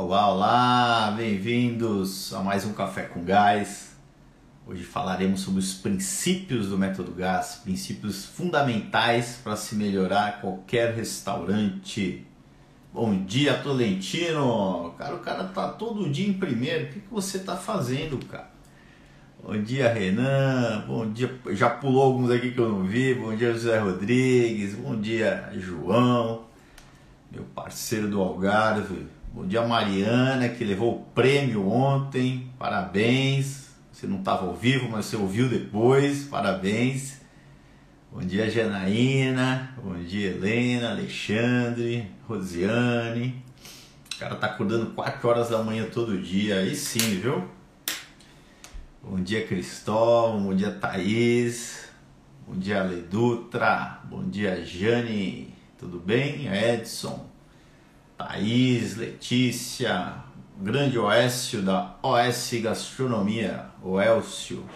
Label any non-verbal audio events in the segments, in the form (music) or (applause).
Olá, olá, bem-vindos a mais um Café com Gás. Hoje falaremos sobre os princípios do método Gás, princípios fundamentais para se melhorar qualquer restaurante. Bom dia, Tolentino! Cara, o cara tá todo dia em primeiro. O que, que você tá fazendo, cara? Bom dia, Renan. Bom dia. Já pulou alguns aqui que eu não vi. Bom dia, José Rodrigues. Bom dia, João, meu parceiro do Algarve. Bom dia, Mariana, que levou o prêmio ontem. Parabéns. Você não estava ao vivo, mas você ouviu depois. Parabéns. Bom dia, Janaína. Bom dia, Helena, Alexandre, Rosiane. O cara tá acordando 4 horas da manhã todo dia. Aí sim, viu? Bom dia, Cristóvão. Bom dia, Thaís. Bom dia, Ledutra. Bom dia, Jane. Tudo bem? Edson. Thaís, Letícia, grande Oécio da OS Gastronomia, o Elcio.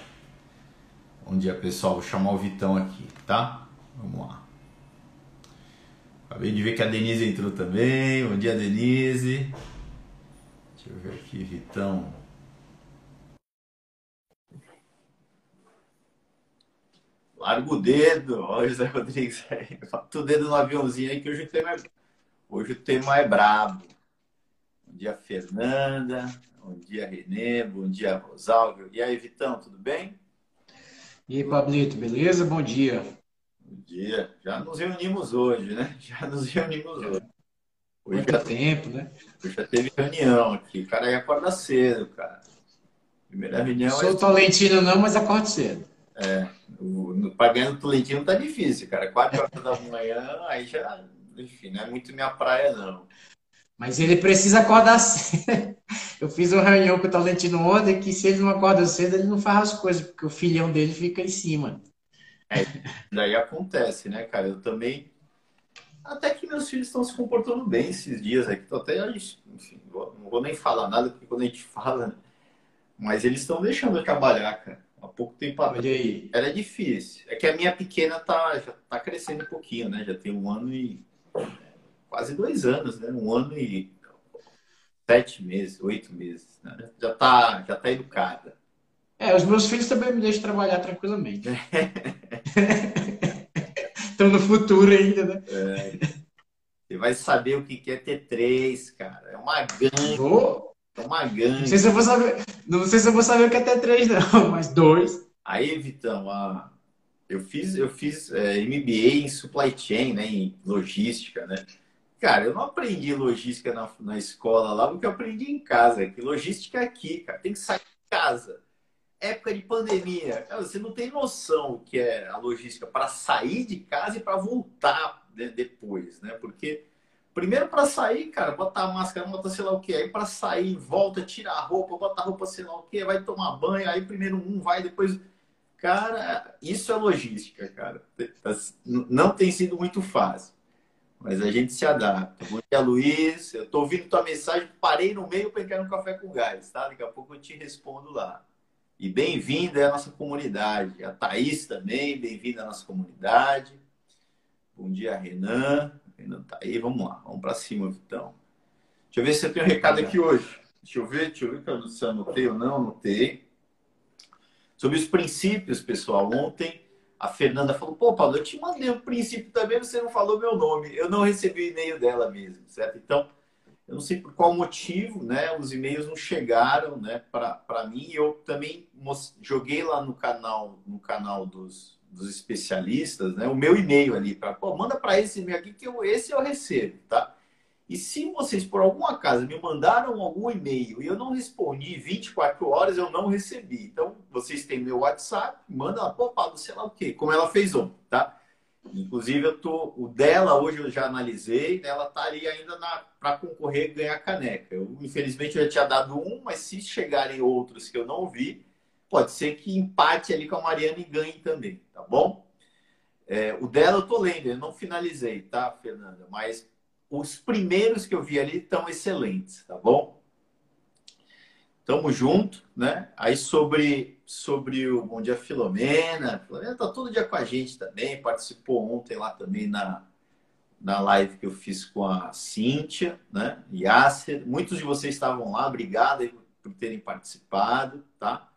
Bom dia pessoal, vou chamar o Vitão aqui, tá? Vamos lá. Acabei de ver que a Denise entrou também. Bom dia, Denise. Deixa eu ver aqui, Vitão. Larga o dedo, ó, José Rodrigues. Bota o dedo no aviãozinho aí que hoje tem mais. Hoje o tema é brabo. Bom dia, Fernanda. Bom dia, Renê. Bom dia, Rosalvio. E aí, Vitão, tudo bem? E aí, Pablito, beleza? Bom dia. Bom dia. Já nos reunimos hoje, né? (laughs) Já nos reunimos hoje. Hoje Muito já, tempo, né? Hoje já teve reunião aqui. O cara aí acorda cedo, cara. Primeira reunião. Sou é... Tolentino não, mas acordo cedo. É. O, pagando Tolentino tá difícil, cara. Quatro horas da manhã, aí já enfim, não é muito minha praia, não. Mas ele precisa acordar (laughs) cedo. Eu fiz uma reunião com o Talentino ontem que se ele não acorda cedo, ele não faz as coisas, porque o filhão dele fica em cima. É, daí acontece, né, cara? Eu também. Até que meus filhos estão se comportando bem esses dias aqui. Tô até, enfim, não vou nem falar nada, porque quando a gente fala. Né? Mas eles estão deixando eu trabalhar, cara. Há pouco tempo atrás. Era difícil. É que a minha pequena tá, já tá crescendo um pouquinho, né? Já tem um ano e quase dois anos, né? Um ano e sete meses, oito meses. Né? Já está já tá educada. É, os meus filhos também me deixam trabalhar tranquilamente. (laughs) Estão no futuro ainda, né? É. Você vai saber o que é ter três, cara. É uma gangue. Vou. É uma gangue. Não sei se eu vou saber, não sei se eu vou saber o que é ter três, não, mas dois. Aí, Vitão, a, eu fiz, eu fiz é, MBA em supply chain, né, em logística, né? Cara, eu não aprendi logística na, na escola lá, porque eu aprendi em casa. Que logística é aqui, cara. Tem que sair de casa. Época de pandemia. Cara, você não tem noção o que é a logística para sair de casa e para voltar né, depois, né? Porque primeiro para sair, cara, botar a máscara, botar sei lá o que. Aí para sair, volta, tira a roupa, botar a roupa sei lá o que, vai tomar banho. Aí primeiro um vai, depois. Cara, isso é logística, cara. Não tem sido muito fácil. Mas a gente se adapta. Bom dia, Luiz. Eu estou ouvindo tua mensagem, parei no meio para entrar no café com gás, tá? Daqui a pouco eu te respondo lá. E bem-vinda à nossa comunidade. A Thaís também, bem-vinda à nossa comunidade. Bom dia, Renan. Renan tá aí, vamos lá, vamos para cima, Vitão. Deixa eu ver se eu tenho um recado aqui hoje. Deixa eu ver, deixa eu ver se eu anotei ou não, anotei. Sobre os princípios, pessoal. Ontem a Fernanda falou, pô, Paulo, eu te mandei um princípio também, você não falou meu nome. Eu não recebi o e-mail dela mesmo, certo? Então, eu não sei por qual motivo, né? Os e-mails não chegaram, né, para mim. Eu também joguei lá no canal, no canal dos, dos especialistas, né, o meu e-mail ali para, pô, manda para esse e-mail aqui que eu, esse eu recebo, tá? E se vocês, por algum acaso, me mandaram algum e-mail e eu não respondi 24 horas, eu não recebi. Então, vocês têm meu WhatsApp, manda lá, pô, Paulo, sei lá o quê, como ela fez ontem, tá? Inclusive, eu tô, o dela hoje eu já analisei, né? ela tá ainda para concorrer e ganhar caneca. Eu, infelizmente, eu já tinha dado um, mas se chegarem outros que eu não vi, pode ser que empate ali com a Mariana e ganhe também, tá bom? É, o dela eu tô lendo, eu não finalizei, tá, Fernanda? Mas os primeiros que eu vi ali estão excelentes, tá bom? Tamo junto, né? Aí sobre, sobre o Bom Dia Filomena, Filomena tá todo dia com a gente também, participou ontem lá também na, na live que eu fiz com a Cíntia, né? Yasser. Muitos de vocês estavam lá, obrigado por terem participado, tá?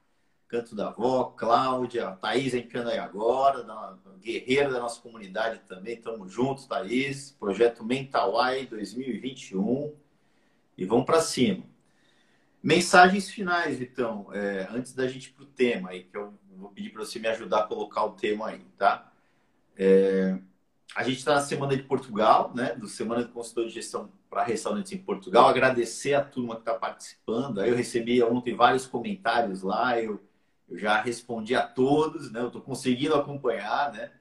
Canto da Avó, Cláudia, a Thaís entrando aí agora, da, guerreira da nossa comunidade também. Tamo juntos, Thaís. Projeto Mentawai 2021. E vamos para cima. Mensagens finais, Vitão, é, antes da gente ir para o tema aí, que eu vou pedir para você me ajudar a colocar o tema aí, tá? É, a gente está na Semana de Portugal, né? Do Semana de Consultor de Gestão para Restaurantes em Portugal. Agradecer a turma que está participando. Eu recebi ontem vários comentários lá, eu, eu já respondi a todos, né? Eu estou conseguindo acompanhar, né?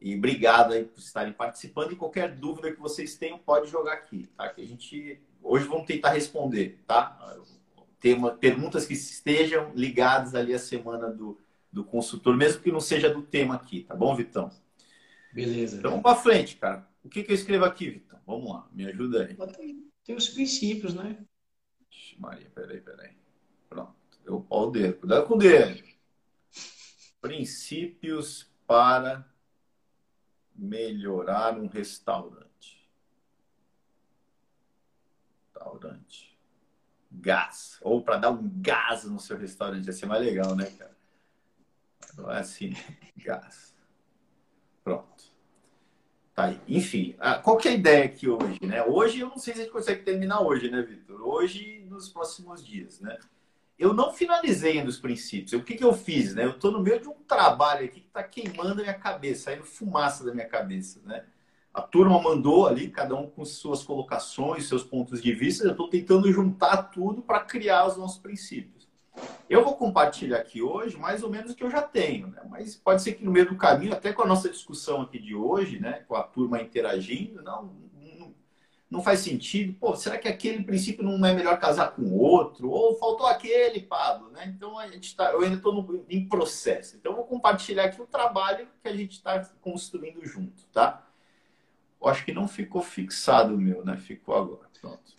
E obrigado aí por estarem participando. E qualquer dúvida que vocês tenham, pode jogar aqui, tá? Que a gente hoje vamos tentar responder, tá? Tema, perguntas que estejam ligadas ali à semana do, do consultor, mesmo que não seja do tema aqui, tá bom, Vitão? Beleza. Então vamos para frente, cara. O que, que eu escrevo aqui, Vitor? Vamos lá, me ajuda aí. Tem os princípios, né? Maria, peraí, peraí. Pronto. Eu pau o dedo. Cuidado com o dedo. Princípios para melhorar um restaurante. Restaurante. Gás. Ou para dar um gás no seu restaurante. Ia ser mais legal, né, cara? Não é assim. Gás. Pronto. Tá. Enfim, qual que é a ideia aqui hoje, né? Hoje eu não sei se a gente consegue terminar hoje, né, Vitor? Hoje nos próximos dias, né? Eu não finalizei ainda os princípios. O que, que eu fiz, né? Eu estou no meio de um trabalho aqui que está queimando a minha cabeça, saindo fumaça da minha cabeça, né? A turma mandou ali, cada um com suas colocações, seus pontos de vista. Eu estou tentando juntar tudo para criar os nossos princípios. Eu vou compartilhar aqui hoje mais ou menos o que eu já tenho, né? mas pode ser que no meio do caminho, até com a nossa discussão aqui de hoje, né? com a turma interagindo, não, não, faz sentido. Pô, será que aquele princípio não é melhor casar com outro? Ou faltou aquele, Pablo? Né? Então a gente tá, eu ainda estou em processo. Então eu vou compartilhar aqui o trabalho que a gente está construindo junto, tá? Eu acho que não ficou fixado o meu, né? Ficou agora. Pronto.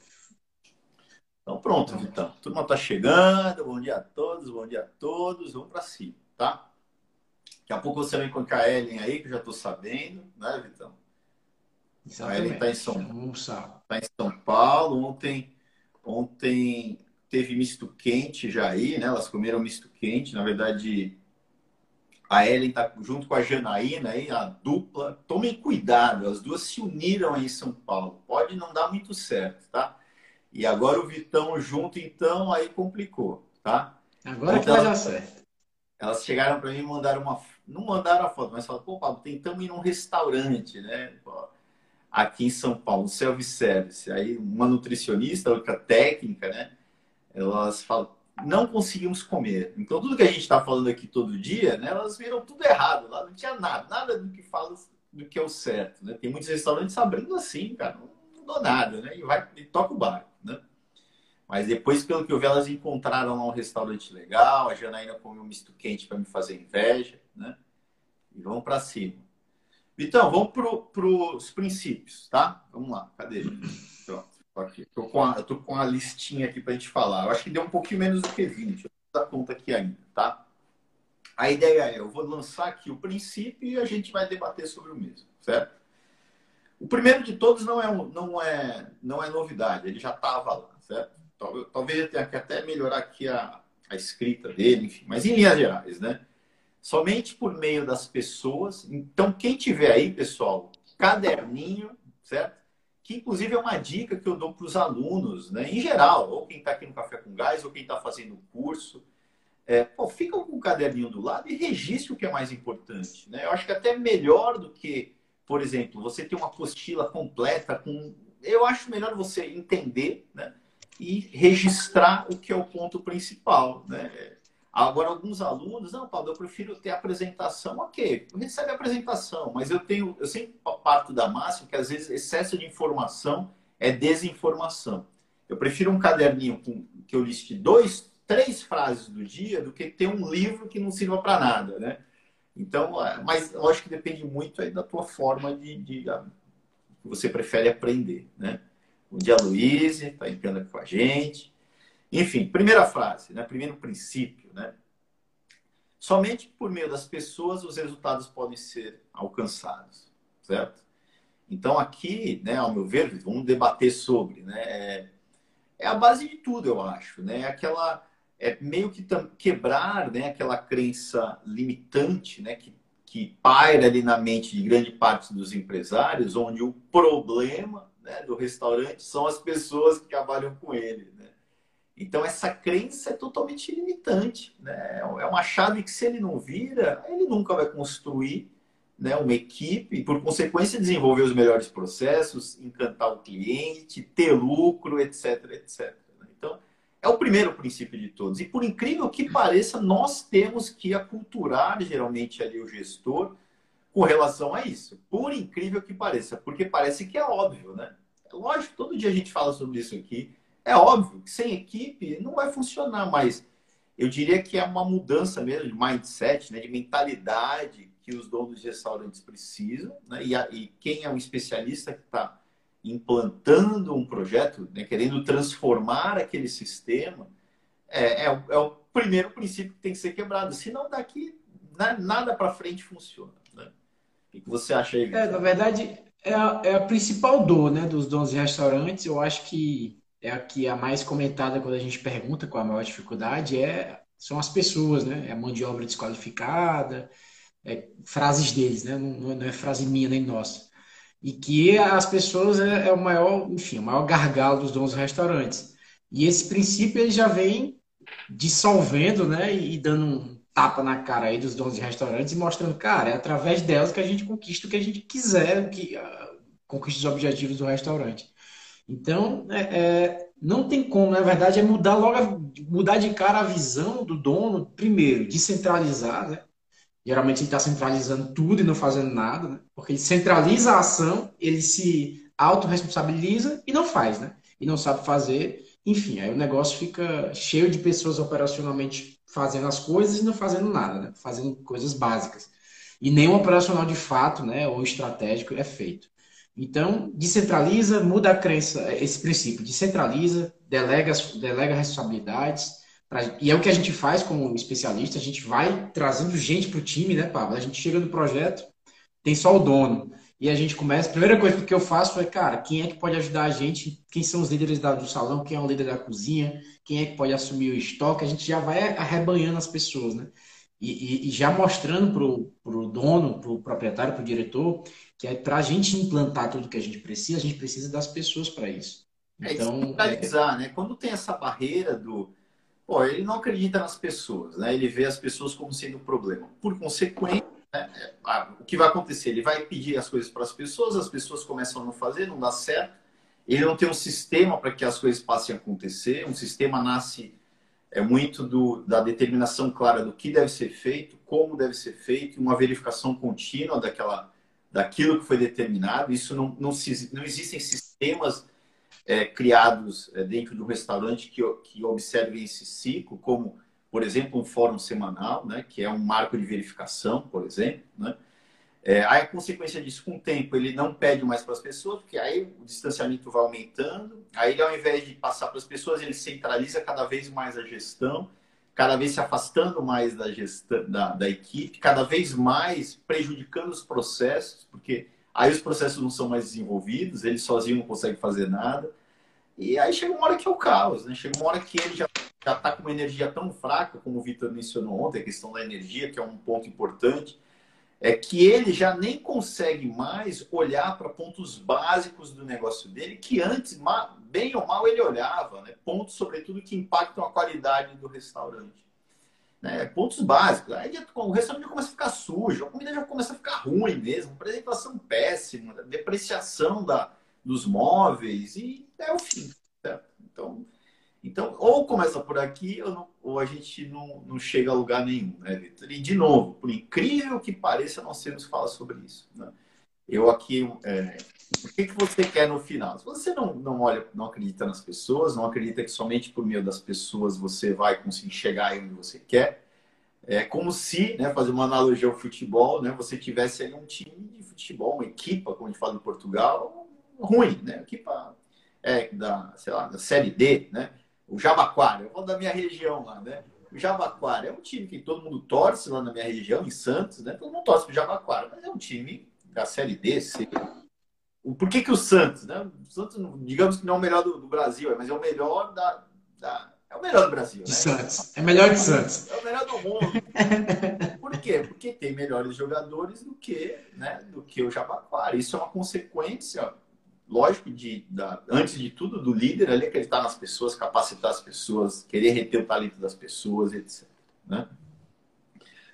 Então pronto, Vitão. Turma tá chegando. Bom dia a todos, bom dia a todos. Vamos para cima, tá? Daqui a pouco você vem com a Ellen aí, que eu já tô sabendo, né, Vitão? Exatamente. A Ellen tá em São, tá em São Paulo. Ontem, ontem teve misto quente já aí, né? Elas comeram misto quente. Na verdade, a Ellen tá junto com a Janaína aí, a dupla. Tomem cuidado, as duas se uniram aí em São Paulo. Pode não dar muito certo, tá? E agora o Vitão junto, então, aí complicou, tá? Agora então, que vai dar certo. Elas chegaram para mim e mandaram uma. Não mandaram a foto, mas falaram, pô, Pablo, tentamos ir num restaurante, né? Aqui em São Paulo, self-service. Aí uma nutricionista, outra técnica, né? Elas falam, não conseguimos comer. Então, tudo que a gente está falando aqui todo dia, né? Elas viram tudo errado. Lá não tinha nada, nada do que fala do que é o certo, né? Tem muitos restaurantes abrindo assim, cara. Não mudou nada, né? E vai e toca o barco, né? Mas depois, pelo que eu vi, elas encontraram lá um restaurante legal. A Janaína comeu um misto quente para me fazer inveja, né? E vamos para cima. Então, vamos para os princípios, tá? Vamos lá, cadê? Pronto, aqui. Tô com a, eu com a listinha aqui para a gente falar. Eu acho que deu um pouquinho menos do que 20. Eu vou dar conta aqui ainda, tá? A ideia é, eu vou lançar aqui o princípio e a gente vai debater sobre o mesmo, certo? O primeiro de todos não é, não é, não é novidade, ele já estava lá, certo? Talvez eu tenha que até melhorar aqui a, a escrita dele, enfim, mas em linhas gerais, né? Somente por meio das pessoas. Então, quem tiver aí, pessoal, caderninho, certo? Que inclusive é uma dica que eu dou para os alunos, né? Em geral, ou quem está aqui no Café com Gás, ou quem está fazendo o curso. É, pô, fica com o caderninho do lado e registre o que é mais importante. Né? Eu acho que até melhor do que por exemplo, você tem uma apostila completa com. Eu acho melhor você entender né, e registrar o que é o ponto principal. Né? Agora, alguns alunos, não, Paulo, eu prefiro ter apresentação. Ok, recebe a apresentação, mas eu tenho, eu sempre parto da máxima que às vezes excesso de informação é desinformação. Eu prefiro um caderninho com, que eu liste dois, três frases do dia do que ter um livro que não sirva para nada, né? Então, é, mas eu acho que depende muito aí da tua forma de, de, de que você prefere aprender, né? Bom dia, Luiz, está entrando aqui com a gente. Enfim, primeira frase, né? primeiro princípio, né? Somente por meio das pessoas os resultados podem ser alcançados, certo? Então, aqui, né, ao meu ver, vamos debater sobre, né? É, é a base de tudo, eu acho, né? Aquela é meio que quebrar, né, aquela crença limitante, né, que, que paira ali na mente de grande parte dos empresários, onde o problema né, do restaurante são as pessoas que trabalham com ele, né? Então, essa crença é totalmente limitante. Né? É uma chave que, se ele não vira, ele nunca vai construir né, uma equipe e, por consequência, desenvolver os melhores processos, encantar o cliente, ter lucro, etc, etc. Né? Então, é o primeiro princípio de todos. E, por incrível que pareça, nós temos que aculturar, geralmente, ali o gestor com relação a isso. Por incrível que pareça, porque parece que é óbvio, né? Lógico, todo dia a gente fala sobre isso aqui, é óbvio que sem equipe não vai funcionar, mas eu diria que é uma mudança mesmo de mindset, né, de mentalidade que os donos de restaurantes precisam, né, e, a, e quem é um especialista que está implantando um projeto, né, querendo transformar aquele sistema, é, é, o, é, o, primeiro princípio que tem que ser quebrado. Senão, daqui nada para frente funciona. Né? O que você acha aí? É, na verdade, é a, é a principal dor né, dos donos de restaurantes. Eu acho que é a que é a mais comentada quando a gente pergunta qual a maior dificuldade, é, são as pessoas, né? É a mão de obra desqualificada, é, frases deles, né? Não, não, é frase minha nem nossa. E que as pessoas é, é, o maior, enfim, o maior gargalo dos donos restaurantes. E esse princípio ele já vem dissolvendo, né? E, e dando um tapa na cara aí dos donos de restaurantes e mostrando, cara, é através delas que a gente conquista o que a gente quiser, que uh, conquista os objetivos do restaurante. Então, é, é, não tem como, na verdade, é mudar logo, mudar de cara a visão do dono, primeiro, descentralizar, né? Geralmente ele está centralizando tudo e não fazendo nada, né? Porque ele centraliza a ação, ele se autorresponsabiliza e não faz, né? E não sabe fazer. Enfim, aí o negócio fica cheio de pessoas operacionalmente fazendo as coisas e não fazendo nada, né? Fazendo coisas básicas. E nenhum operacional de fato, né, ou estratégico é feito. Então, descentraliza, muda a crença, esse princípio, descentraliza, delega, delega responsabilidades, pra, e é o que a gente faz como especialista, a gente vai trazendo gente para o time, né, Pablo? A gente chega no projeto, tem só o dono, e a gente começa, a primeira coisa que eu faço é, cara, quem é que pode ajudar a gente? Quem são os líderes do salão? Quem é o líder da cozinha? Quem é que pode assumir o estoque? A gente já vai arrebanhando as pessoas, né? E, e, e já mostrando para o dono, para o proprietário, para o diretor, que é para a gente implantar tudo que a gente precisa, a gente precisa das pessoas para isso. É, então, é... né? Quando tem essa barreira do, pô, ele não acredita nas pessoas, né? Ele vê as pessoas como sendo um problema. Por consequência, né? É, o que vai acontecer? Ele vai pedir as coisas para as pessoas, as pessoas começam a não fazer, não dá certo. Ele não tem um sistema para que as coisas passem a acontecer. Um sistema nasce é muito do, da determinação clara do que deve ser feito, como deve ser feito, uma verificação contínua daquela daquilo que foi determinado. Isso não, não, se, não existem sistemas é, criados é, dentro do restaurante que, que observem esse ciclo, como, por exemplo, um fórum semanal, né, que é um marco de verificação, por exemplo. Né? É, aí a consequência disso, com o tempo, ele não pede mais para as pessoas, porque aí o distanciamento vai aumentando. Aí, ao invés de passar para as pessoas, ele centraliza cada vez mais a gestão cada vez se afastando mais da gestão da, da equipe, cada vez mais prejudicando os processos, porque aí os processos não são mais desenvolvidos, ele sozinho não consegue fazer nada. E aí chega uma hora que é o caos, né? Chega uma hora que ele já já está com uma energia tão fraca, como o Vitor mencionou ontem, a questão da energia, que é um ponto importante é que ele já nem consegue mais olhar para pontos básicos do negócio dele, que antes, bem ou mal, ele olhava, né? pontos, sobretudo, que impactam a qualidade do restaurante. Né? Pontos básicos. Aí o restaurante já começa a ficar sujo, a comida já começa a ficar ruim mesmo, apresentação péssima, depreciação da, dos móveis, e é o fim. Então, então, ou começa por aqui, ou, não, ou a gente não, não, chega a lugar nenhum, né? E, de novo, por incrível que pareça, nós temos falar sobre isso. Né? Eu aqui, é, o que, que você quer no final? Se você não, não olha, não acredita nas pessoas, não acredita que somente por meio das pessoas você vai conseguir chegar onde você quer, é como se, né, fazer uma analogia ao futebol, né, você tivesse um time de futebol, uma equipa, como a gente fala em Portugal, ruim, né? Equipa é, da, sei lá, da Série D, né? o Jabaquara, eu vou da minha região lá, né? O Jabaquara é um time que todo mundo torce lá na minha região, em Santos, né? Todo mundo torce pro Jabaquara, mas é um time da Série D, C. o por que, que o Santos, né? O Santos, digamos que não é o melhor do, do Brasil, mas é o melhor da, da, é o melhor do Brasil, de né? Santos. É melhor que Santos. É o melhor do mundo. Por quê? Porque tem melhores jogadores do que, né, do que o Jabaquara. Isso é uma consequência, lógico, de, da, antes de tudo, do líder ali acreditar nas pessoas, capacitar as pessoas, querer reter o talento das pessoas, etc. Né?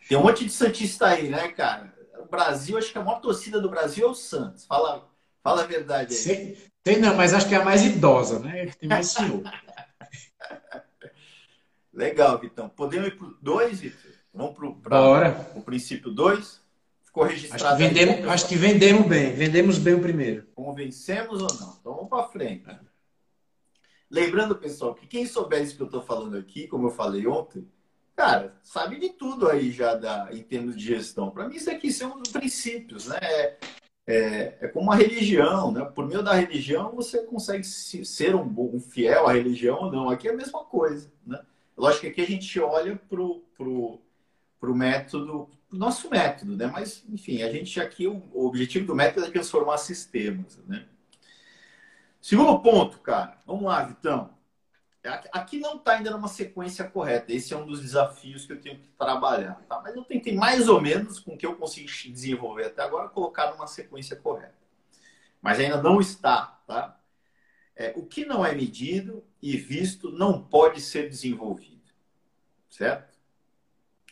Tem um monte de Santista aí, né, cara? Brasil, acho que a maior torcida do Brasil é o Santos. Fala, fala a verdade aí. Sei, tem não, mas acho que é a mais idosa, né? Tem mais senhor. Legal, Vitão. Podemos ir para dois, Vitor? Vamos para o princípio 2? Ficou registrado. Acho que, vendemos, aí, acho que vendemos bem. Vendemos bem o primeiro. Convencemos ou não? Então vamos para frente. Lembrando, pessoal, que quem souber isso que eu estou falando aqui, como eu falei ontem, cara, sabe de tudo aí já da, em termos de gestão. Para mim, isso aqui são os princípios, né? É, é, é, como uma religião, né? Por meio da religião, você consegue ser um, um fiel à religião ou não. Aqui é a mesma coisa, né? Lógico que aqui a gente olha pro, pro, pro método, pro nosso método, né? Mas, enfim, a gente aqui, o, o objetivo do método é transformar sistemas, né? Segundo ponto, cara. Vamos lá, Vitão. Aqui não está ainda numa sequência correta. Esse é um dos desafios que eu tenho que trabalhar. Tá? Mas eu tentei mais ou menos com o que eu consegui desenvolver até agora, colocar numa sequência correta. Mas ainda não está. Tá? É, o que não é medido e visto não pode ser desenvolvido. Certo?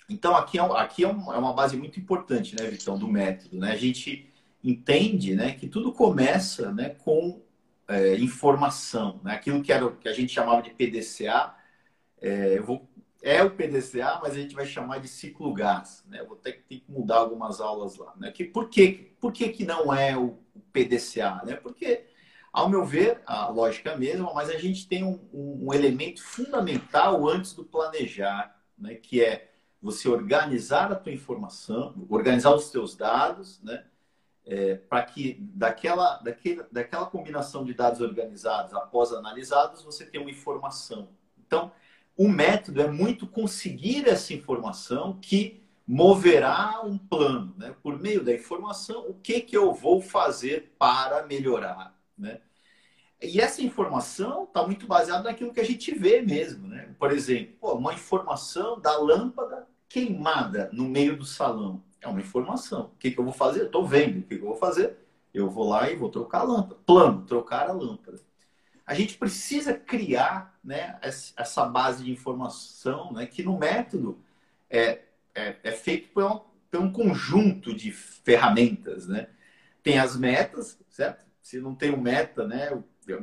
Então, aqui, é, aqui é, é uma base muito importante, né, Vitão, do método. Né? A gente entende né, que tudo começa né, com é, informação, né? aquilo que, era, que a gente chamava de PDCA, é, vou, é o PDCA, mas a gente vai chamar de ciclo gás. Né? Eu vou ter, ter, que mudar algumas aulas lá. Né? Que, por, que, por que, que não é o, PDCA? Né? Porque, ao meu ver, a lógica é mesma, mas a gente tem um, um, um elemento fundamental antes do planejar, né? que é você organizar a tua informação, organizar os teus dados, né? É, para que daquela, daquele, daquela combinação de dados organizados após analisados, você tenha uma informação. Então, o método é muito conseguir essa informação que moverá um plano. Né? Por meio da informação, o que, que eu vou fazer para melhorar. Né? E essa informação está muito baseada naquilo que a gente vê mesmo. Né? Por exemplo, uma informação da lâmpada queimada no meio do salão. É uma informação. O que, que eu vou fazer? Eu estou vendo. O que, que eu vou fazer? Eu vou lá e vou trocar a lâmpada. Plano, trocar a lâmpada. A gente precisa criar né, essa base de informação né, que no método é, é, é feito por um, por um conjunto de ferramentas. Né? Tem as metas, certo? Se não tem um meta, né,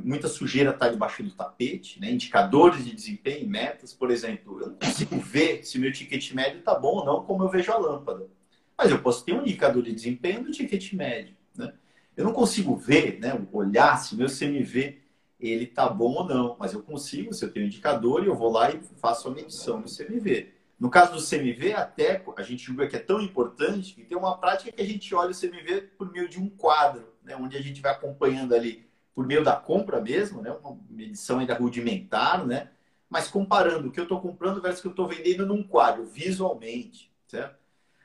muita sujeira está debaixo do tapete, né? indicadores de desempenho, metas, por exemplo. Eu não consigo ver se meu ticket médio está bom ou não, como eu vejo a lâmpada. Mas eu posso ter um indicador de desempenho do ticket médio. Né? Eu não consigo ver, né, olhar se meu CMV ele está bom ou não, mas eu consigo, se eu tenho um indicador, eu vou lá e faço a medição do CMV. No caso do CMV, até a gente julga que é tão importante que tem uma prática que a gente olha o CMV por meio de um quadro, né, onde a gente vai acompanhando ali por meio da compra mesmo, né, uma medição ainda rudimentar, né, mas comparando o que eu estou comprando versus o que eu estou vendendo num quadro, visualmente, certo?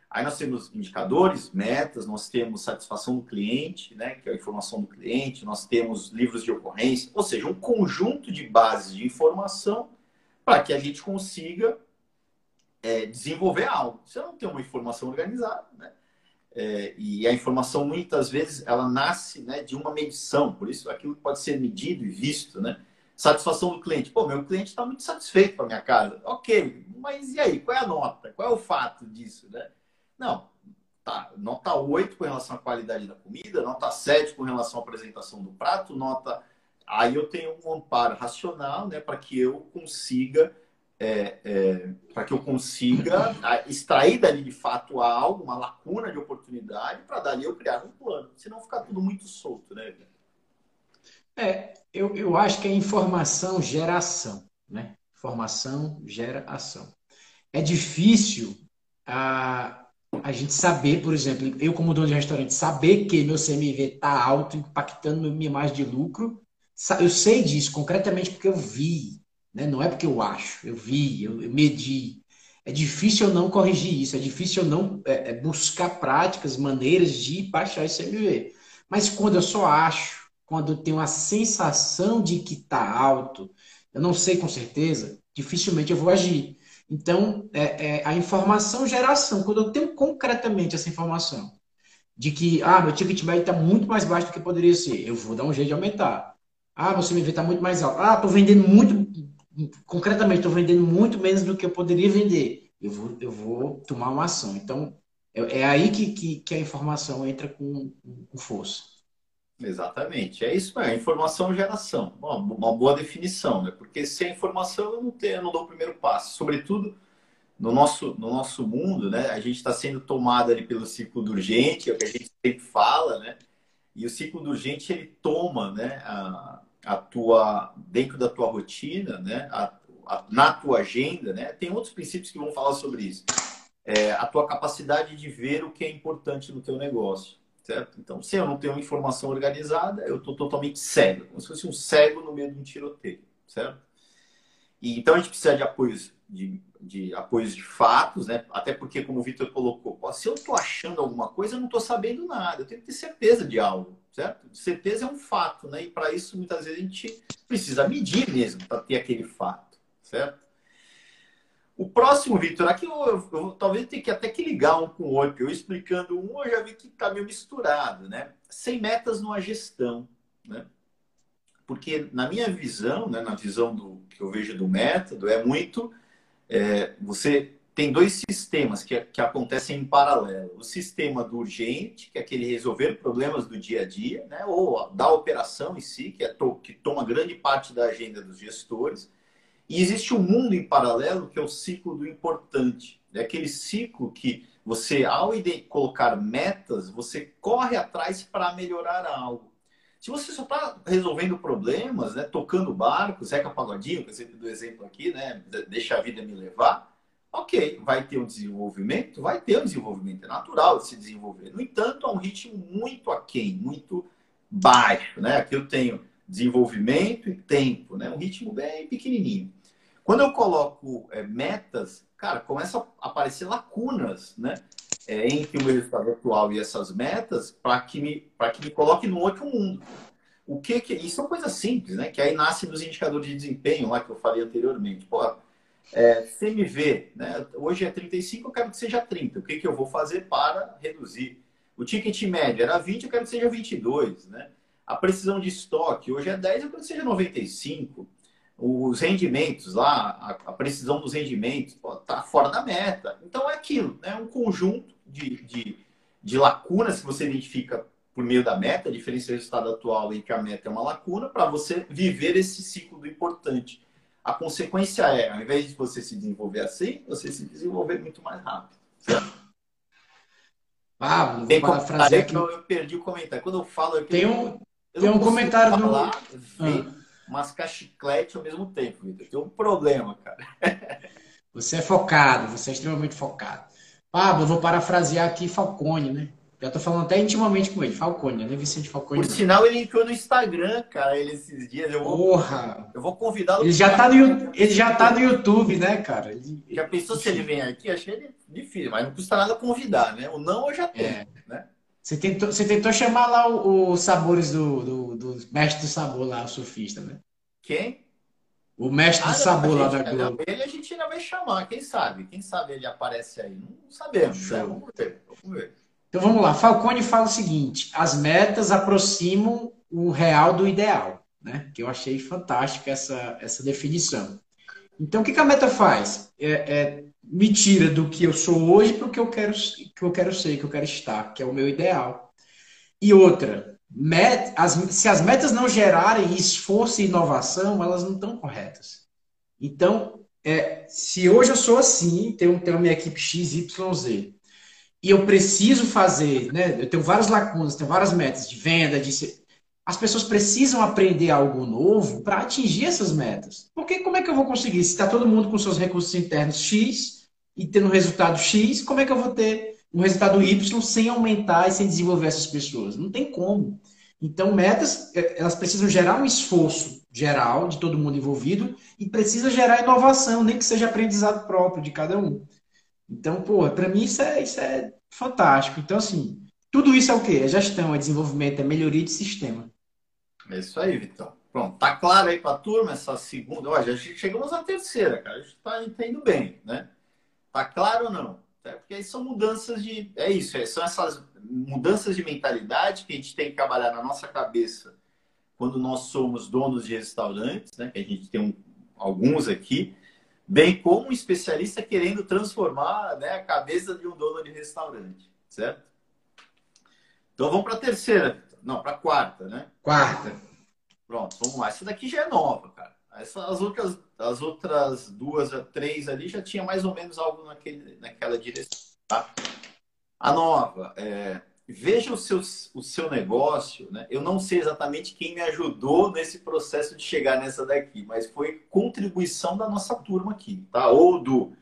Aí nós temos indicadores, metas, nós temos satisfação do cliente, né, que é a informação do cliente, nós temos livros de ocorrência, ou seja, um conjunto de bases de informação para que a gente consiga é, desenvolver algo. Eu não tenho uma informação organizada, né, é, e a informação muitas vezes ela nasce né, de uma medição, por isso aquilo pode ser medido e visto, né? Satisfação do cliente. Pô, meu cliente está muito satisfeito com a minha casa. Ok, mas e aí? Qual é a nota? Qual é o fato disso, né? Não, tá, nota 8 com relação à qualidade da comida, nota 7 com relação à apresentação do prato, nota. Aí eu tenho um amparo racional, né, para que eu consiga. É, é, para que eu consiga extrair dali de fato algo, uma lacuna de oportunidade, para dali eu criar um plano. Senão fica tudo muito solto, né? É, eu, eu acho que a informação gera ação, né? Informação gera ação. É difícil a, a gente saber, por exemplo, eu como dono de restaurante, saber que meu CMV está alto, impactando minha imagem de lucro, eu sei disso concretamente porque eu vi, né? não é porque eu acho, eu vi, eu, eu medi. É difícil eu não corrigir isso, é difícil eu não é, é buscar práticas, maneiras de baixar esse CMV. Mas quando eu só acho, quando eu tenho a sensação de que está alto, eu não sei com certeza, dificilmente eu vou agir. Então, é, é, a informação geração, quando eu tenho concretamente essa informação de que, ah, meu ticket médio está muito mais baixo do que poderia ser, eu vou dar um jeito de aumentar. Ah, você me vê está muito mais alto. Ah, estou vendendo muito, concretamente, estou vendendo muito menos do que eu poderia vender. Eu vou, eu vou tomar uma ação. Então, é, é aí que, que, que, a informação entra com, com força. Exatamente, é isso mesmo, informação geração, uma, uma boa definição, né? Porque sem informação eu não, tenho, eu não dou o primeiro passo, sobretudo no nosso, no nosso mundo, né? A gente está sendo tomado ali pelo ciclo do urgente, é o que a gente sempre fala, né? E o ciclo do urgente ele toma, né? A, a tua dentro da tua rotina, né? A, a, na tua agenda, né? Tem outros princípios que vão falar sobre isso. É, a tua capacidade de ver o que é importante no teu negócio certo? Então, se eu não tenho informação organizada, eu estou totalmente cego, como se fosse um cego no meio de um tiroteio, certo? E, então, a gente precisa de apoios de, de apoios de fatos, né? Até porque, como o Vitor colocou, se eu estou achando alguma coisa, eu não estou sabendo nada. Eu tenho que ter certeza de algo, certo? Certeza é um fato, né? E para isso, muitas vezes, a gente precisa medir mesmo para ter aquele fato, certo? O próximo, Vitor, aqui eu, eu, eu, talvez tenha que até que ligar um com o outro. Eu explicando um, eu já vi que está meio misturado, né? Sem metas numa gestão, né? Porque na minha visão, né, na visão do que eu vejo do método, é muito é, você tem dois sistemas que, que acontecem em paralelo. O sistema do urgente, que é aquele resolver problemas do dia a dia, né? ou da operação em si, que, é to, que toma grande parte da agenda dos gestores, e existe um mundo em paralelo que é o ciclo do importante. É aquele ciclo que você, ao colocar metas, você corre atrás para melhorar algo. Se você só está resolvendo problemas, né, tocando barco, Zeca Pagodinho, eu sempre dou exemplo aqui, né, deixa a vida me levar, ok, vai ter um desenvolvimento? Vai ter um desenvolvimento, é natural de se desenvolver. No entanto, é um ritmo muito aquém, muito baixo. Né? Aqui eu tenho desenvolvimento e tempo, né? um ritmo bem pequenininho. Quando eu coloco é, metas, cara, começam a aparecer lacunas, né? É, entre o meu resultado atual e essas metas para que me para que me coloque no outro mundo. O que que isso são coisas simples, né? Que aí nasce dos indicadores de desempenho lá que eu falei anteriormente. Pô, é, CMV, né? Hoje é 35, eu quero que seja 30. O que que eu vou fazer para reduzir? O ticket médio era 20, eu quero que seja 22, né? A precisão de estoque hoje é 10, eu quero que seja 95 os rendimentos lá, a, precisão dos rendimentos, está fora da meta. Então é aquilo, é né? um conjunto de, de, de lacunas que você identifica por meio da meta, a diferença do resultado atual entre a meta é uma lacuna, para você viver esse ciclo do importante. A consequência é, ao invés de você se desenvolver assim, você se desenvolver muito mais rápido. Certo? Ah, vou parafrasear aqui. Eu, eu perdi o comentário. Quando eu falo... Eu tem um, tem um comentário falar, do... Ver, ah mascar chiclete ao mesmo tempo, Vitor. Tem um problema, cara. (laughs) Você é focado, você é extremamente focado. Pablo, eu vou parafrasear aqui Falcone, né? Já tô falando até intimamente com ele, Falcone, né? Vicente Falcone. Por sinal, ele entrou no Instagram, cara, ele esses dias. Eu vou, Porra! Eu vou convidá-lo. Ele, já tá no, ele já tá no YouTube, né, cara? Ele... Já pensou se ele vem aqui? Achei ele difícil, mas não custa nada convidar, né? O não eu já tenho, é. Você tentou, você tentou chamar lá os sabores do, do, do mestre do sabor lá, o surfista, né? Quem? O mestre ah, do sabor lá da Globo. Ele a gente ainda vai chamar, quem sabe? Quem sabe ele aparece aí? Não sabemos, né? Vamos ver, vamos ver. Então vamos lá. Falcone fala o seguinte: as metas aproximam o real do ideal, né? Que eu achei fantástica essa, essa definição. Então o que, que a meta faz? É, é, me tira do que eu sou hoje para o que eu quero que eu quero ser, que eu quero estar, que é o meu ideal. E outra, met, as, se as metas não gerarem esforço e inovação, elas não estão corretas. Então, é, se hoje eu sou assim, tenho, tenho minha equipe X, Y, Z, e eu preciso fazer, né, eu tenho várias lacunas, tenho várias metas de venda, de as pessoas precisam aprender algo novo para atingir essas metas. Porque como é que eu vou conseguir? Se está todo mundo com seus recursos internos X e tendo um resultado X, como é que eu vou ter um resultado Y sem aumentar e sem desenvolver essas pessoas. Não tem como. Então, metas, é, elas precisam gerar um esforço geral de todo mundo envolvido e precisa gerar inovação, nem que seja aprendizado próprio de cada um. Então, pô, para mim isso é, isso é fantástico. Então, assim, Tudo isso é o quê? É gestão, é desenvolvimento, é melhoria de sistema. É isso aí, Vitão. Pronto, tá claro aí para a turma essa segunda. Olha, já chegamos à terceira, cara. A gente está entendendo bem, né? Tá claro ou não? É porque aí são mudanças de. É isso, é, são essas mudanças de mentalidade que a gente tem que trabalhar na nossa cabeça quando nós somos donos de restaurantes, né? Que a gente tem um, alguns aqui, bem como um especialista querendo transformar né, a cabeça de um dono de restaurante, certo? Então vamos para a terceira, não, para a quarta, né? Quarta. Pronto, vamos lá. Essa daqui já é nova, cara. Essa, as, outras, as outras duas, três ali já tinha mais ou menos algo naquele, naquela direção, tá? A nova, é, veja o seu, o seu negócio, né? Eu não sei exatamente quem me ajudou nesse processo de chegar nessa daqui, mas foi contribuição da nossa turma aqui, tá? Ou do,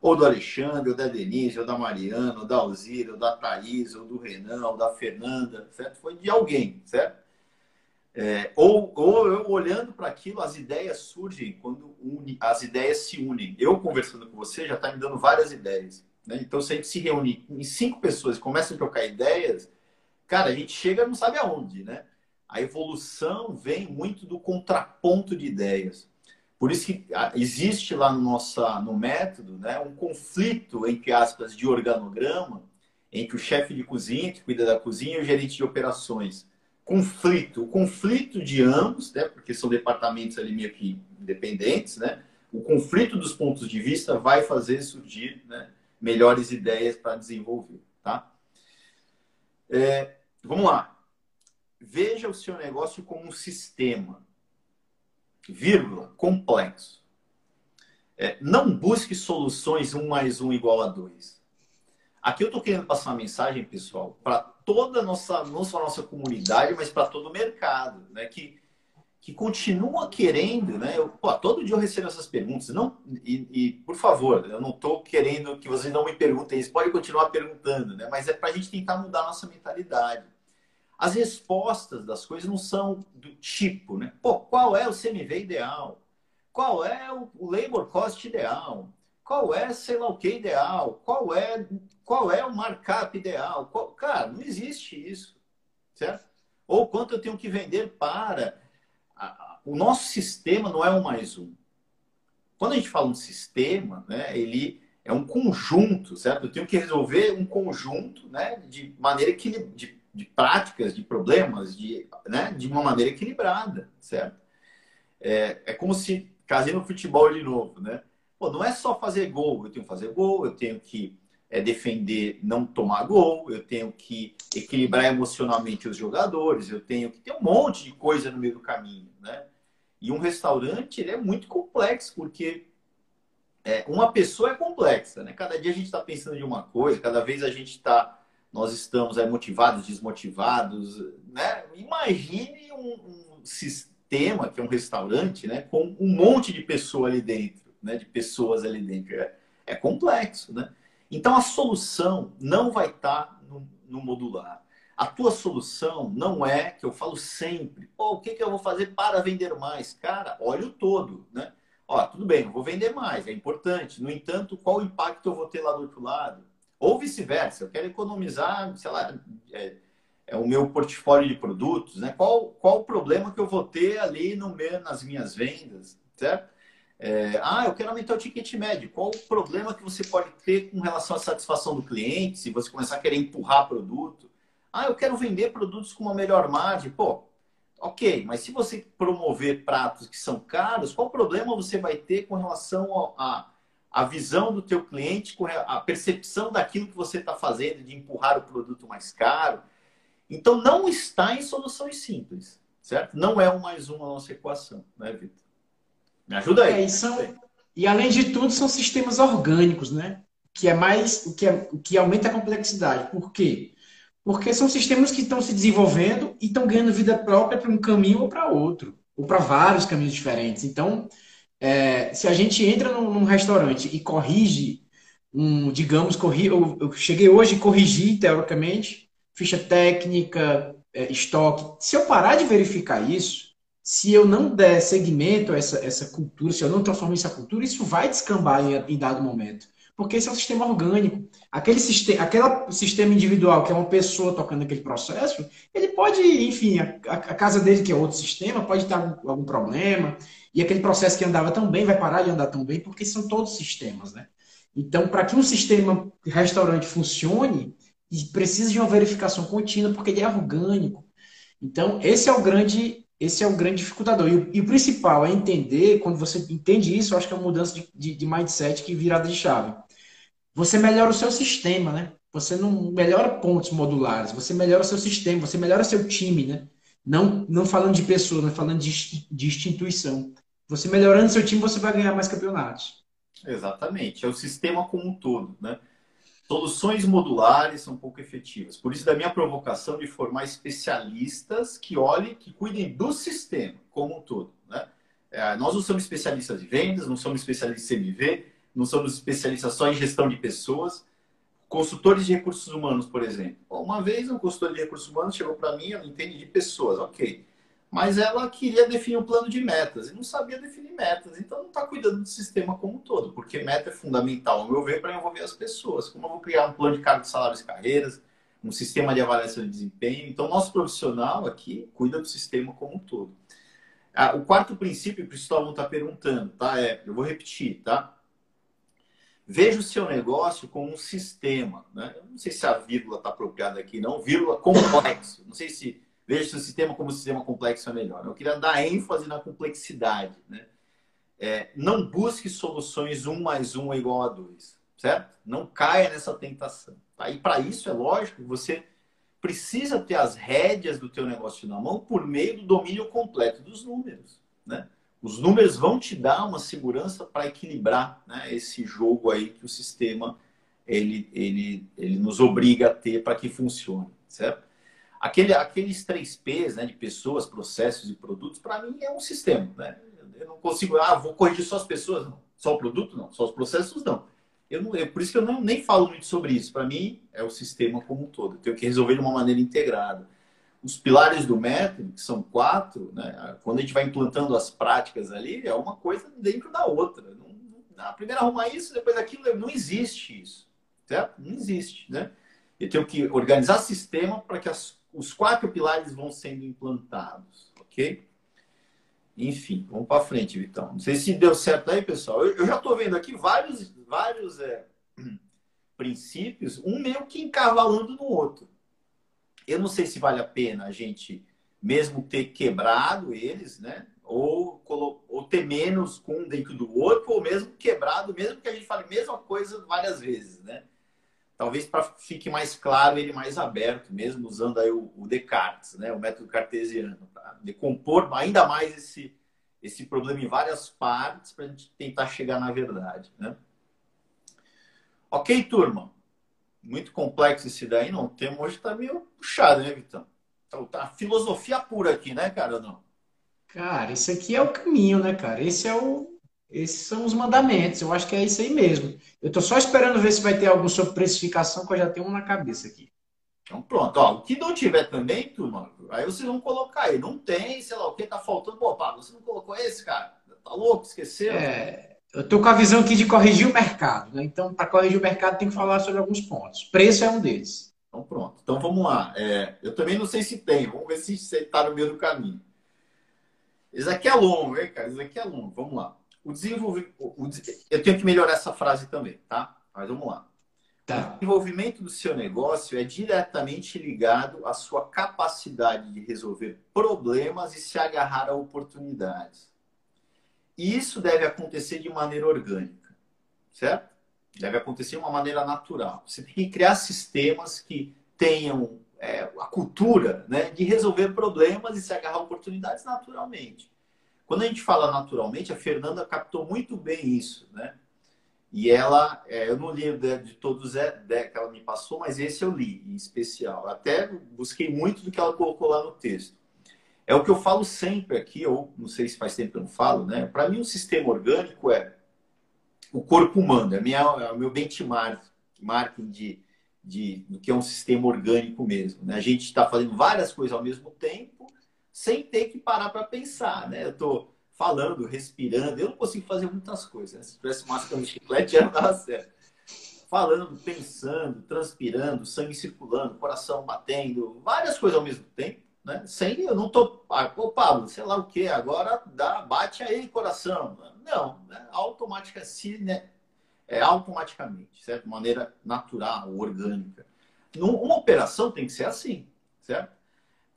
ou do Alexandre, ou da Denise, ou da Mariana, ou da Alzira, ou da Thaís, ou do Renan, ou da Fernanda, certo? Foi de alguém, certo? É, ou, ou eu olhando para aquilo, as ideias surgem quando une, as ideias se unem. Eu conversando com você já está me dando várias ideias. Né? Então, se a gente se reunir em cinco pessoas e começa a trocar ideias, cara, a gente chega não sabe aonde, né? A evolução vem muito do contraponto de ideias. Por isso que ah, existe lá no, nossa, no método né, um conflito, entre aspas, de organograma entre o chefe de cozinha, que cuida da cozinha, e o gerente de operações. Conflito, o conflito de ambos, né, porque são departamentos ali meio que independentes, né? O conflito dos pontos de vista vai fazer surgir né, melhores ideias para desenvolver, tá? É, vamos lá. Veja o seu negócio como um sistema, vírgula, complexo. É, não busque soluções um mais um igual a dois. Aqui eu estou querendo passar uma mensagem, pessoal, para toda a nossa, não só nossa comunidade, mas para todo o mercado, né? Que que continua querendo, né? Eu, pô, todo dia eu recebo essas perguntas. Não, e, e por favor, eu não estou querendo que vocês não me perguntem isso, pode continuar perguntando, né? Mas é para a gente tentar mudar nossa mentalidade. As respostas das coisas não são do tipo, né? Pô, qual é o CMV ideal? Qual é o labor cost ideal? Qual é, sei lá o que ideal? Qual é, qual é o markup ideal? Qual... Cara, não existe isso, certo? Ou quanto eu tenho que vender para o nosso sistema não é um mais um. Quando a gente fala um sistema, né, ele é um conjunto, certo? Eu tenho que resolver um conjunto, né, de maneira que de, de práticas, de problemas, de, né, de uma maneira equilibrada, certo? É, é como se casei no futebol de novo, né? Pô, não é só fazer gol, eu tenho que fazer gol, eu tenho que é, defender, não tomar gol, eu tenho que equilibrar emocionalmente os jogadores, eu tenho que ter um monte de coisa no meio do caminho, né? E um restaurante ele é muito complexo, porque é, uma pessoa é complexa, né? Cada dia a gente está pensando de uma coisa, cada vez a gente está, nós estamos é, motivados, desmotivados, né? Imagine um, um sistema que é um restaurante, né? Com um monte de pessoa ali dentro, né? De pessoas ali dentro, é, é complexo, né? Então a solução não vai estar tá no, no, modular. A tua solução não é, que eu falo sempre, o que, que eu vou fazer para vender mais? Cara, olha o todo, né? Ó, tudo bem, eu vou vender mais, é importante. No entanto, qual o impacto eu vou ter lá do outro lado? Ou vice-versa, eu quero economizar, sei lá, é, é, o meu portfólio de produtos, né? Qual, qual o problema que eu vou ter ali no meu, nas minhas vendas, certo? É, ah, eu quero aumentar o ticket médio. Qual o problema que você pode ter com relação à satisfação do cliente, se você começar a querer empurrar produto? Ah, eu quero vender produtos com uma melhor margem. Pô, ok, mas se você promover pratos que são caros, qual problema você vai ter com relação à visão do teu cliente, com a percepção daquilo que você está fazendo, de empurrar o produto mais caro? Então, não está em soluções simples, certo? Não é um mais um a nossa equação, né, Vitor? Me ajuda aí. É, e, são, e além de tudo, são sistemas orgânicos, né? Que é mais o que, é, que aumenta a complexidade. Por quê? Porque são sistemas que estão se desenvolvendo e estão ganhando vida própria para um caminho ou para outro, ou para vários caminhos diferentes. Então, é, se a gente entra num, num, restaurante e corrige, um, digamos, corri, eu, eu cheguei hoje e corrigi, teoricamente, ficha técnica, é, estoque. Se eu parar de verificar isso, se eu não der segmento a essa, essa cultura, se eu não transformar essa cultura, isso vai descambar em, em dado momento. porque esse é um sistema orgânico. Aquele sistema, aquele sistema individual, que é uma pessoa tocando aquele processo, ele pode, enfim, a, a casa dele, que é outro sistema, pode ter algum, algum, problema, e aquele processo que andava tão bem vai parar de andar tão bem, porque são todos sistemas, né? Então, para que um sistema restaurante funcione, precisa de uma verificação contínua, porque ele é orgânico. Então, esse é o grande esse é o grande dificultador. E o, e o, principal é entender, quando você entende isso, acho que é uma mudança de, de, de mindset que virada de chave. Você melhora o seu sistema, né? Você não melhora pontos modulares, você melhora o seu sistema, você melhora seu time, né? Não, não falando de pessoa, mas falando de, de instituição. Você melhorando seu time, você vai ganhar mais campeonatos. Exatamente. É o sistema como um todo, né? Soluções modulares são pouco efetivas. Por isso, da minha provocação de formar especialistas que olhem, que cuidem do sistema como um todo. Né? É, nós não somos especialistas de vendas, não somos especialistas em CMV, não somos especialistas só em gestão de pessoas. Consultores de recursos humanos, por exemplo. Uma vez um consultor de recursos humanos chegou para mim, eu não entendo de pessoas, ok mas ela queria definir um plano de metas e não sabia definir metas. Então não está cuidando do sistema como um todo, porque meta é fundamental, ao meu ver, para envolver as pessoas. Como eu vou criar um plano de cargos, salários e carreiras, um sistema de avaliação de desempenho. Então, nosso profissional aqui cuida do sistema como um todo. Ah, o quarto princípio que o Cristóvão está perguntando, tá? É, eu vou repetir, tá? Veja o seu negócio como um sistema. Né? Eu não sei se a vírgula está apropriada aqui, não. Vírgula complexo. Não sei se Veja se o sistema como sistema complexo é melhor. Eu queria dar ênfase na complexidade. Né? É, não busque soluções um mais um é igual a dois, certo? Não caia nessa tentação. Tá? E para isso é lógico você precisa ter as rédeas do teu negócio na mão por meio do domínio completo dos números. Né? Os números vão te dar uma segurança para equilibrar né, esse jogo aí que o sistema ele, ele, ele nos obriga a ter para que funcione, certo? Aquele, aqueles três P's, né, de pessoas, processos e produtos, para mim é um sistema, né? Eu não consigo, ah, vou corrigir só as pessoas, não. Só o produto, não. Só os processos, não. Eu não, é por isso que eu não, nem falo muito sobre isso. Para mim, é o sistema como um todo. Eu tenho que resolver de uma maneira integrada. Os pilares do método, que são quatro, né? quando a gente vai implantando as práticas ali, é uma coisa dentro da outra. Não, não, primeiro arrumar isso, depois aquilo, não existe isso. Certo? Não existe, né? Eu tenho que organizar sistema para que as os quatro pilares vão sendo implantados, ok? Enfim, vamos para frente, Vitão. Não sei se deu certo aí, pessoal. Eu, eu já estou vendo aqui vários, vários é, (clears throat) princípios, um meio que encavalando no outro. Eu não sei se vale a pena a gente mesmo ter quebrado eles, né? Ou, ou ter menos com um dentro do outro, ou mesmo quebrado, mesmo que a gente fale a mesma coisa várias vezes, né? Talvez para fique mais claro ele mais aberto, mesmo usando aí o, o Descartes, né, o método cartesiano, para decompor ainda mais esse esse problema em várias partes para a gente tentar chegar na verdade, né? Ok, turma. Muito complexo esse daí, não. Tema hoje está meio puxado, né, Vitão? Então, tá filosofia pura aqui, né, cara? Não. Cara, esse aqui é o caminho, né, cara? Esse é o, esses são os mandamentos. Eu acho que é isso aí mesmo. Eu estou só esperando ver se vai ter algum sobre precificação, que eu já tenho um na cabeça aqui. Então pronto. Ó, o que não tiver também, turma, aí vocês vão colocar aí. Não tem, sei lá, o que tá faltando. Pô, Pablo, você não colocou esse, cara? Tá louco? Esqueceu? É, eu estou com a visão aqui de corrigir o mercado. Né? Então, para corrigir o mercado, tem que falar sobre alguns pontos. Preço é um deles. Então pronto. Então vamos lá. É, eu também não sei se tem. Vamos ver se você está no meio do caminho. Isso aqui é longo, hein, cara? Isso aqui é longo. Vamos lá. O desenvolvimento. Eu tenho que melhorar essa frase também, tá? Mas vamos lá. Tá. O desenvolvimento do seu negócio é diretamente ligado à sua capacidade de resolver problemas e se agarrar a oportunidades. E isso deve acontecer de maneira orgânica, certo? Deve acontecer de uma maneira natural. Você tem que criar sistemas que tenham é, a cultura né, de resolver problemas e se agarrar a oportunidades naturalmente. Quando a gente fala naturalmente, a Fernanda captou muito bem isso, né? E ela, é, eu não li de, de todos é, que ela me passou, mas esse eu li em especial. Até busquei muito do que ela colocou lá no texto. É o que eu falo sempre aqui, ou não sei se faz tempo que eu não falo, né? Para mim, um sistema orgânico é o corpo humano, é, minha, é o meu benchmark marketing de, de, do que é um sistema orgânico mesmo. Né? A gente está fazendo várias coisas ao mesmo tempo sem ter que parar para pensar, né? Eu estou falando, respirando, eu não consigo fazer muitas coisas. Né? Se tivesse máscara no chiclete, já não dava certo. falando, pensando, transpirando, sangue circulando, coração batendo, várias coisas ao mesmo tempo, né? Sem eu não tô, ah, ô Pablo, sei lá o que, agora dá, bate aí coração. Não, né? automática, se, né? É automaticamente, certo? De maneira natural, orgânica. Uma operação tem que ser assim, certo?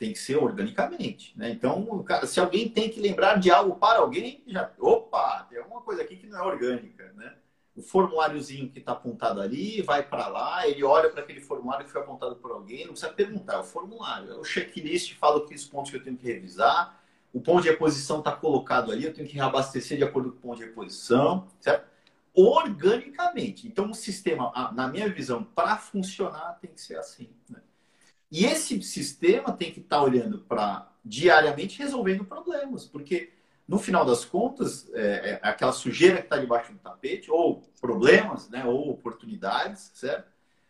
Tem que ser organicamente, né? Então, se alguém tem que lembrar de algo para alguém, já, opa, tem alguma coisa aqui que não é orgânica, né? o formuláriozinho que está apontado ali, vai para lá, ele olha para aquele formulário que foi apontado por alguém, não precisa perguntar, é o formulário. É o checklist fala aqueles pontos que eu tenho que revisar, o ponto de reposição está colocado ali, eu tenho que reabastecer de acordo com o ponto de reposição, certo? Organicamente. Então, o sistema, na minha visão, para funcionar, tem que ser assim. Né? E esse sistema tem que estar tá olhando para diariamente resolvendo problemas, porque no final das contas, é, é aquela sujeira que está debaixo do tapete, ou problemas, né, ou oportunidades, certo?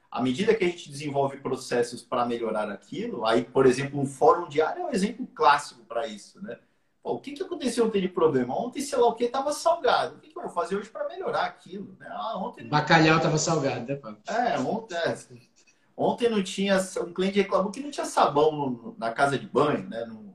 À medida que a gente desenvolve processos para melhorar aquilo, aí, por exemplo, um fórum diário é um exemplo clássico para isso, né? Pô, o que, que aconteceu ontem de problema? Ontem, sei lá o que, estava salgado. O que, que eu vou fazer hoje para melhorar aquilo? Né? Ah, ontem... Bacalhau estava salgado, né, Paulo? É, ontem, é, ontem não tinha. Um cliente reclamou que não tinha sabão no, na casa de banho, né? No,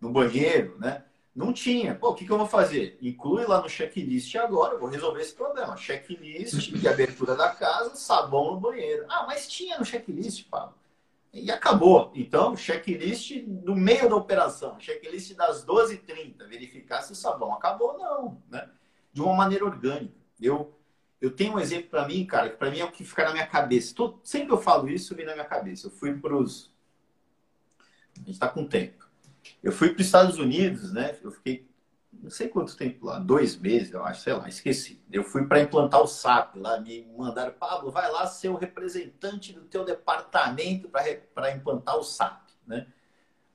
no banheiro, né? Não tinha. Pô, o que, que eu vou fazer? Inclui lá no checklist agora, eu vou resolver esse problema. Checklist de (laughs) abertura da casa, sabão no banheiro. Ah, mas tinha no checklist, Pablo. E acabou. Então, checklist no meio da operação. Checklist das 12h30. Verificar se o sabão acabou ou não. Né? De uma maneira orgânica. Eu, eu tenho um exemplo para mim, cara, que para mim é o que fica na minha cabeça. Todo, sempre eu falo isso, vem na minha cabeça. Eu fui para os. A gente está com tempo. Eu fui para os Estados Unidos, né? Eu fiquei não sei quanto tempo lá, dois meses, eu acho, sei lá, esqueci. Eu fui para implantar o SAP lá, me mandaram, Pablo, vai lá ser o representante do teu departamento para implantar o SAP, né?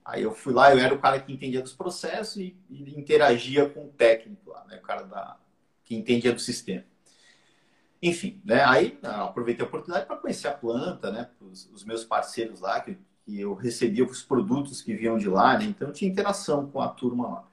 Aí eu fui lá, eu era o cara que entendia dos processos e, e interagia com o técnico lá, né? O cara da, que entendia do sistema. Enfim, né? Aí aproveitei a oportunidade para conhecer a planta, né? Os, os meus parceiros lá, que que eu recebia os produtos que vinham de lá, né? então tinha interação com a turma lá.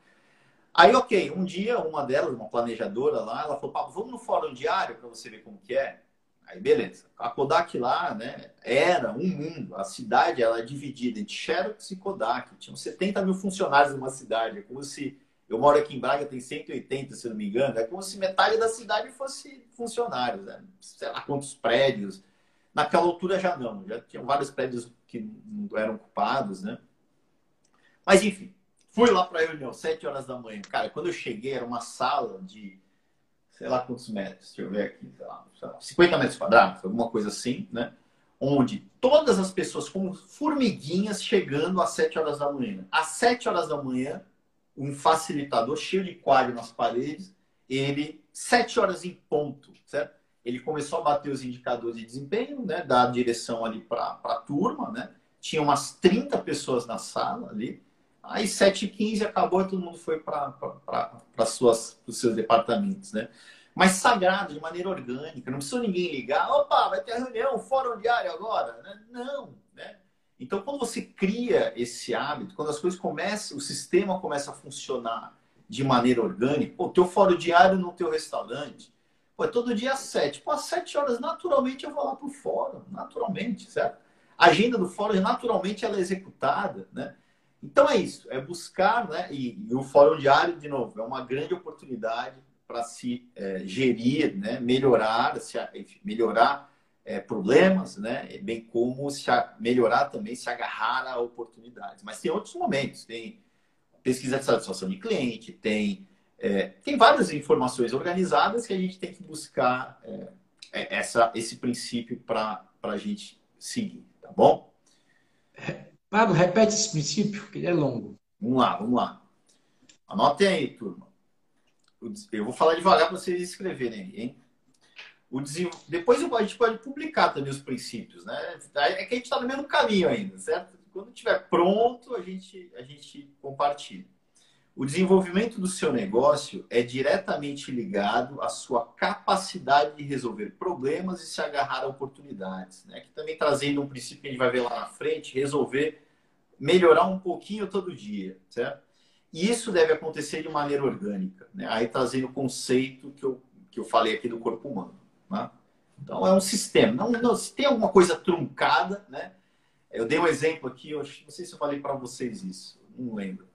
Aí, ok, um dia uma delas, uma planejadora lá, ela falou, Pablo, vamos no fórum diário para você ver como que é. Aí, beleza. A Kodak lá, né, era um mundo. A cidade, ela é dividida entre Xerox e Kodak. Tinham 70 mil funcionários numa cidade. É como se... Eu moro aqui em Braga, tem 180, se não me engano. É como se metade da cidade fosse funcionários. Né? Sei lá quantos prédios. Naquela altura já não. Já tinham vários prédios que não eram ocupados, né? Mas enfim, fui lá para a reunião, 7 horas da manhã. Cara, quando eu cheguei, era uma sala de sei lá quantos metros, deixa eu ver aqui, sei lá, sei lá 50 metros quadrados, alguma coisa assim, né? Onde todas as pessoas como formiguinhas chegando às 7 horas da manhã. Às 7 horas da manhã, um facilitador cheio de quadro nas paredes, ele, 7 horas em ponto, certo? ele começou a bater os indicadores de desempenho, né, dar direção ali para a turma, né? Tinha umas 30 pessoas na sala ali. Aí 7h15 acabou e todo mundo foi para os seus departamentos, né? Mas sagrado, de maneira orgânica, não precisa ninguém ligar, opa, vai ter reunião, fórum diário agora. Né? Não? Então, quando você cria esse hábito, quando as coisas começam, o sistema começa a funcionar de maneira orgânica, o teu fórum diário no teu restaurante, Pô, é todo dia às sete. Pô, às sete horas, naturalmente, eu vou lá para o fórum. Naturalmente, certo? A agenda do fórum, naturalmente, ela é executada, né? Então é isso, é buscar, né? E, e o fórum diário, de novo, é uma grande oportunidade para se é, gerir, né? Melhorar, se, melhorar é, problemas, né? Bem como se melhorar também, se agarrar a oportunidades. Mas tem outros momentos, tem pesquisa de satisfação de cliente, tem é, tem várias informações organizadas que a gente tem que buscar é, é essa, esse princípio para a gente seguir, tá bom? Pablo, repete esse princípio, que ele é longo. Vamos lá, vamos lá. Anotem aí, turma. Eu vou falar devagar para vocês escreverem aí, hein? O Depois a gente pode publicar também os princípios, né? É que a gente está no mesmo caminho ainda, certo? Quando estiver pronto, a gente, a gente compartilha. O desenvolvimento do seu negócio é diretamente ligado à sua capacidade de resolver problemas e se agarrar a oportunidades. Né? Que também trazendo um princípio que a gente vai ver lá na frente, resolver, melhorar um pouquinho todo dia, certo? E isso deve acontecer de maneira orgânica. Né? Aí trazendo o conceito que eu, que eu falei aqui do corpo humano. Né? Então é um sistema. Não, não, se tem alguma coisa truncada, né? Eu dei um exemplo aqui, eu não sei se eu falei para vocês isso, não lembro.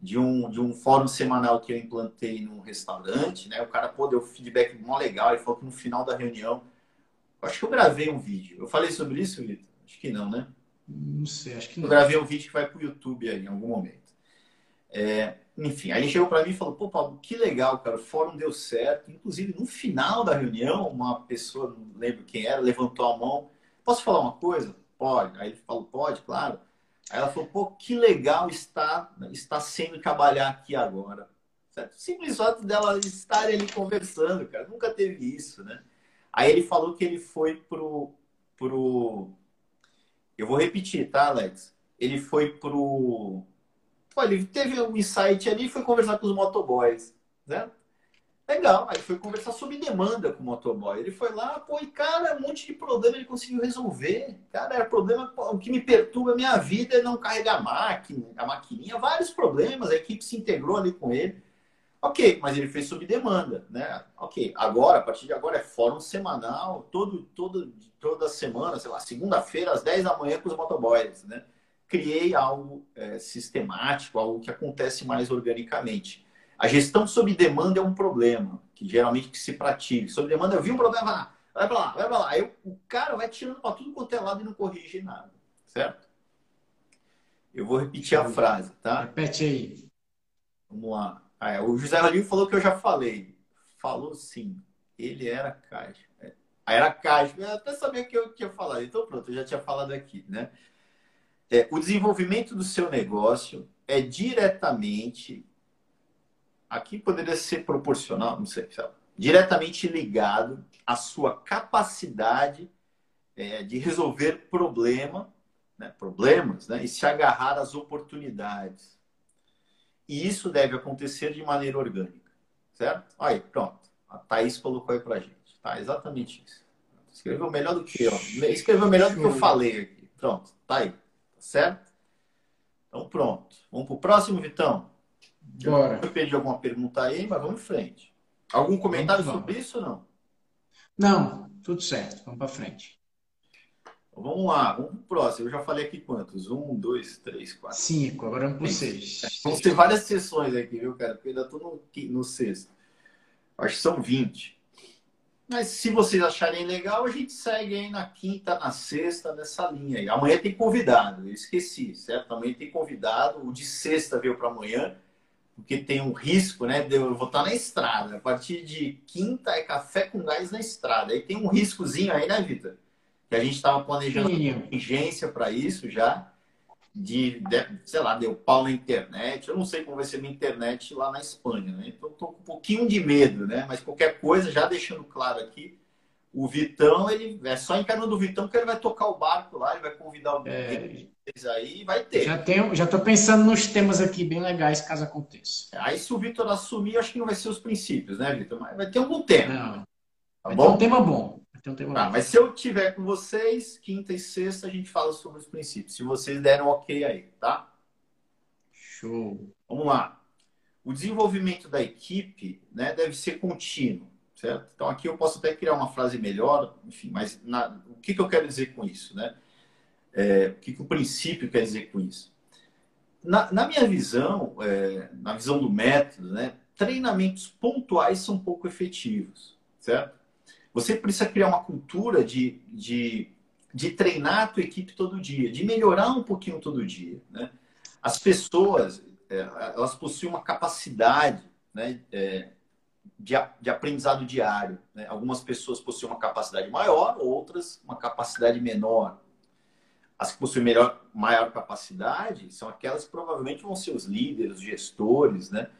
De um, de um fórum semanal que eu implantei num restaurante, né? O cara pô, deu feedback mó legal, ele falou que no final da reunião. Acho que eu gravei um vídeo. Eu falei sobre isso, Vitor? Acho que não, né? Não sei, acho que não. Eu gravei um vídeo que vai para o YouTube aí, em algum momento. É, enfim, aí ele chegou para mim e falou: pô, Paulo, que legal, cara, o fórum deu certo. Inclusive, no final da reunião, uma pessoa, não lembro quem era, levantou a mão: posso falar uma coisa? Pode. Aí ele falou: pode, claro. Aí ela falou: pô, que legal está, está sendo trabalhar aqui agora. Certo? Simples fato dela estar ali conversando, cara. Nunca teve isso, né? Aí ele falou que ele foi pro. pro... Eu vou repetir, tá, Alex? Ele foi pro ele teve um insight ali e foi conversar com os motoboys, né? Legal, aí foi conversar sobre demanda com o motoboy. Ele foi lá, pô, e cara, um monte de problema ele conseguiu resolver. Cara, era problema, o que me perturba a minha vida é não carregar a máquina, a maquininha, vários problemas, a equipe se integrou ali com ele. Ok, mas ele fez sob demanda, né? Ok, agora, a partir de agora é fórum semanal, todo, todo, toda semana, sei lá, segunda-feira às 10 da manhã com os motoboys, né? Criei algo é, sistemático, algo que acontece mais organicamente. A gestão sob demanda é um problema, que geralmente que se pratica. Sob demanda, eu vi um problema, vai para lá, vai para lá. Aí o cara vai tirando para tudo quanto é lado e não corrige nada, certo? Eu vou repetir a frase, tá? Repete aí. Vamos lá. Ah, é, o José Rodrigo falou que eu já falei. Falou sim. Ele era caixa. É. Aí era caixa. Eu até sabia que eu tinha falado. Então pronto, eu já tinha falado aqui, né? É, o desenvolvimento do seu negócio é diretamente, aqui poderia ser proporcional, não sei, sabe? diretamente ligado à sua capacidade é, de resolver problema, né, problemas né, e se agarrar às oportunidades. E isso deve acontecer de maneira orgânica, certo? Aí, pronto. A Thaís colocou aí pra gente. Tá, exatamente isso. Escreveu melhor do que eu. Escreveu melhor do que eu falei aqui. Pronto, tá aí certo? Então pronto. Vamos para o próximo, Vitão? Bora. Eu perdi alguma pergunta aí, mas vamos em frente. Algum comentário vamos, sobre isso ou não? Não, tudo certo. Vamos para frente. Vamos lá, vamos para o próximo. Eu já falei aqui quantos? Um, dois, três, quatro. Cinco, agora vamos para seis. Vamos ter várias sessões aqui, viu, cara? Porque ainda estou no, no sexto. Acho que são 20. Mas se vocês acharem legal, a gente segue aí na quinta, na sexta, nessa linha aí. Amanhã tem convidado, eu esqueci, certo? Amanhã tem convidado, o de sexta veio para amanhã, porque tem um risco, né? Eu vou estar na estrada. A partir de quinta é café com gás na estrada. Aí tem um riscozinho aí, né, Vitor? Que a gente estava planejando urgência para isso já de, de, sei lá, deu pau na internet. Eu não sei como vai ser minha internet lá na Espanha, né? Então estou com um pouquinho de medo, né? Mas qualquer coisa, já deixando claro aqui, o Vitão, ele é só encarando o Vitão que ele vai tocar o barco lá, ele vai convidar alguém é... aí e vai ter. Já tenho, já tô pensando nos temas aqui bem legais caso aconteça. Aí se o Vitor assumir, acho que não vai ser os princípios, né, Vitor? Mas vai ter algum tema. Não. Tá bom? ter um tema bom. Então, tem uma... ah, mas se eu tiver com vocês, quinta e sexta, a gente fala sobre os princípios. Se vocês deram ok aí, tá? Show. Vamos lá. O desenvolvimento da equipe né, deve ser contínuo, certo? Então, aqui eu posso até criar uma frase melhor, enfim, mas na... o que, que eu quero dizer com isso, né? É, o que, que o princípio quer dizer com isso? Na, na minha visão, é, na visão do método, né, treinamentos pontuais são pouco efetivos, certo? Você precisa criar uma cultura de, de, de treinar a tua equipe todo dia, de melhorar um pouquinho todo dia. Né? As pessoas, é, elas possuem uma capacidade né, é, de, de aprendizado diário. Né? Algumas pessoas possuem uma capacidade maior, outras uma capacidade menor. As que possuem melhor, maior capacidade são aquelas que provavelmente vão ser os líderes, os gestores, né?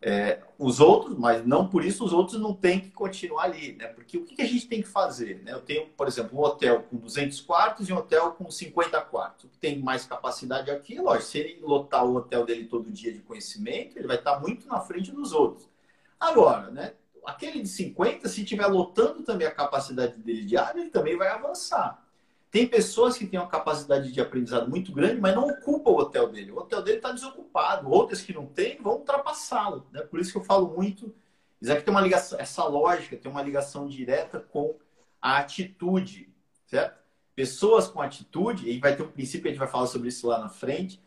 É, os outros, mas não por isso os outros não têm que continuar ali, né? Porque o que, a gente tem que fazer? Né? Eu tenho, por exemplo, um hotel com 200 quartos e um hotel com 50 quartos. O que tem mais capacidade aqui, lógico, se ele lotar o hotel dele todo dia de conhecimento, ele vai estar muito na frente dos outros. Agora, né? Aquele de 50, se estiver lotando também a capacidade dele de área, ele também vai avançar. Tem pessoas que têm uma capacidade de aprendizado muito grande, mas não ocupam o hotel dele. O hotel dele está desocupado. Outras que não têm vão ultrapassá-lo. Né? Por isso que eu falo muito. Isso aqui tem uma ligação, essa lógica tem uma ligação direta com a atitude, certo? Pessoas com atitude, e vai ter um princípio, a gente vai falar sobre isso lá na frente,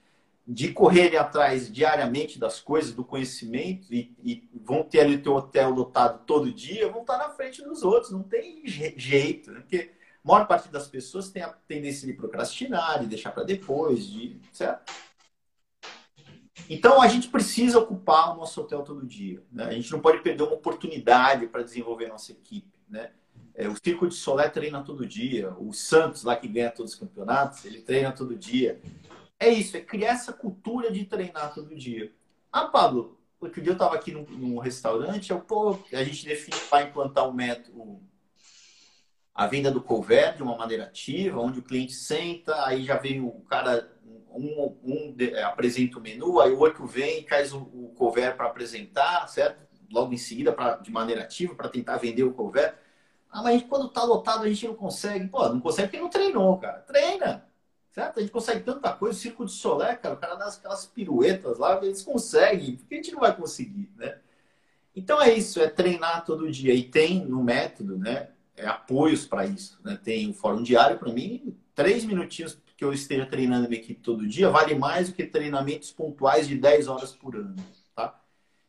de correrem atrás diariamente das coisas, do conhecimento, e, e vão ter ali o teu hotel lotado todo dia, vão estar na frente dos outros, não tem jeito, né? Porque a maior parte das pessoas tem a tendência de procrastinar, de deixar para depois, de, certo? Então a gente precisa ocupar o nosso hotel todo dia. Né? A gente não pode perder uma oportunidade para desenvolver a nossa equipe. Né? É, o Circo de Solé treina todo dia. O Santos, lá que ganha todos os campeonatos, ele treina todo dia. É isso, é criar essa cultura de treinar todo dia. Ah, Pablo, outro dia eu estava aqui num, num, restaurante, eu, pô, a gente define para implantar um método, a venda do couvert de uma maneira ativa, onde o cliente senta, aí já vem o cara um, um apresenta o menu, aí o outro vem e traz o, o couvert para apresentar, certo? Logo em seguida, pra, de maneira ativa, para tentar vender o couvert. Ah, mas quando está lotado a gente não consegue. Pô, não consegue porque não treinou, cara. Treina! Certo? A gente consegue tanta coisa. O Circo de Solé, cara, o cara dá aquelas piruetas lá, eles conseguem. Por que a gente não vai conseguir, né? Então é isso, é treinar todo dia. E tem no método, né? É, apoios para isso. Né? Tem o fórum diário para mim, três minutinhos que eu esteja treinando minha equipe todo dia vale mais do que treinamentos pontuais de 10 horas por ano. Tá?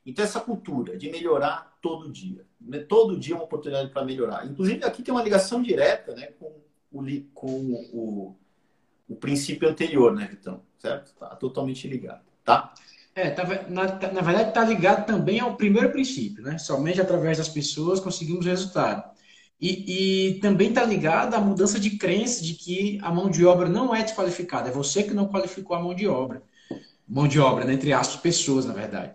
Então, essa cultura de melhorar todo dia. Né? Todo dia é uma oportunidade para melhorar. Inclusive, aqui tem uma ligação direta né, com, o, com o, o princípio anterior, né, Vitão? Certo? Tá totalmente ligado. Tá? É, tá, na, na verdade, está ligado também ao primeiro princípio, né? Somente através das pessoas conseguimos resultado. E, e também está ligada à mudança de crença de que a mão de obra não é desqualificada. É você que não qualificou a mão de obra. Mão de obra, né? entre aspas, pessoas, na verdade.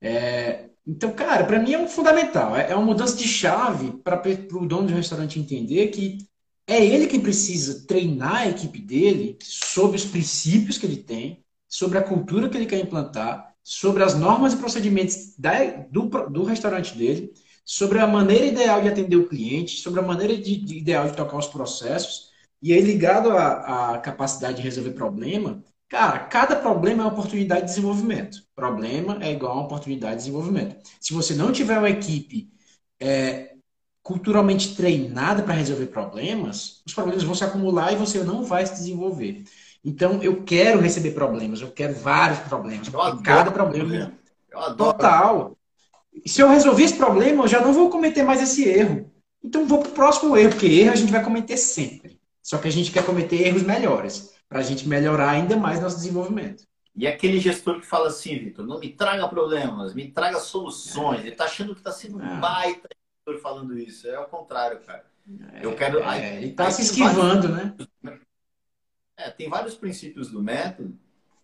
É, então, cara, para mim é um fundamental. É, é uma mudança de chave para o dono do restaurante entender que é ele que precisa treinar a equipe dele sobre os princípios que ele tem, sobre a cultura que ele quer implantar, sobre as normas e procedimentos da, do, do restaurante dele sobre a maneira ideal de atender o cliente, sobre a maneira de, de ideal de tocar os processos, e aí ligado à, à capacidade de resolver problema, cara, cada problema é uma oportunidade de desenvolvimento. Problema é igual a uma oportunidade de desenvolvimento. Se você não tiver uma equipe é, culturalmente treinada para resolver problemas, os problemas vão se acumular e você não vai se desenvolver. Então, eu quero receber problemas, eu quero vários problemas, porque cada problema. Eu adoro. Total. E se eu resolver esse problema, eu já não vou cometer mais esse erro. Então vou para o próximo erro, porque erro a gente vai cometer sempre. Só que a gente quer cometer erros melhores, para a gente melhorar ainda mais nosso desenvolvimento. E aquele gestor que fala assim, Vitor, não me traga problemas, me traga soluções. É. Ele está achando que está sendo um é. baita gestor falando isso. É o contrário, cara. É, eu quero. É, ele está se esquivando, vários... né? É, tem vários princípios do método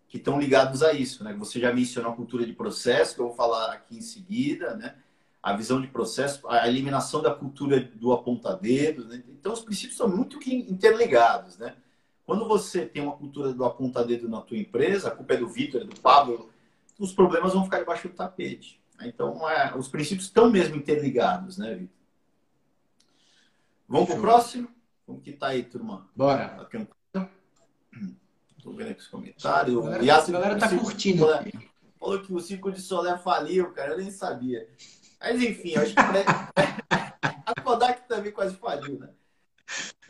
que estão ligados a isso, né? Você já mencionou a cultura de processo, que eu vou falar aqui em seguida, né? A visão de processo, a eliminação da cultura do apontadedo, né? Então, os princípios são muito interligados, né? Quando você tem uma cultura do apontadedo na tua empresa, a culpa é do Vitor, é do Pablo, os problemas vão ficar debaixo do tapete. Né? Então, é, os princípios estão mesmo interligados, né, Vitor? Vamos para o próximo? Como que tá aí, turma? Bora. Tá Tô vendo aqui os comentários. A galera, a galera tá curtindo. Falou que o Círculo de Solé faliu, cara. Eu nem sabia. Mas enfim, acho que (laughs) a Kodak também quase faliu, né?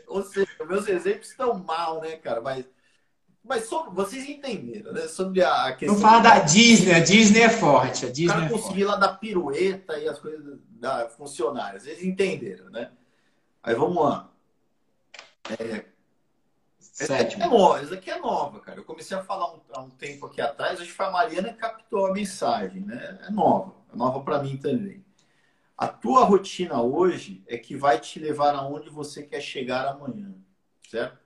Ou seja, meus exemplos estão mal, né, cara? Mas, mas sobre, vocês entenderam, né? Sobre a questão. Não fala da Disney, a Disney é forte. A Disney o cara é conseguir lá da pirueta e as coisas da funcionários. Vocês entenderam, né? Aí vamos lá. É, Sétimo. É, nova, essa aqui é nova, cara. Eu comecei a falar um, há um tempo aqui atrás, acho que foi a Mariana que captou a mensagem, né? É nova, é nova para mim também. A tua rotina hoje é que vai te levar aonde você quer chegar amanhã, certo?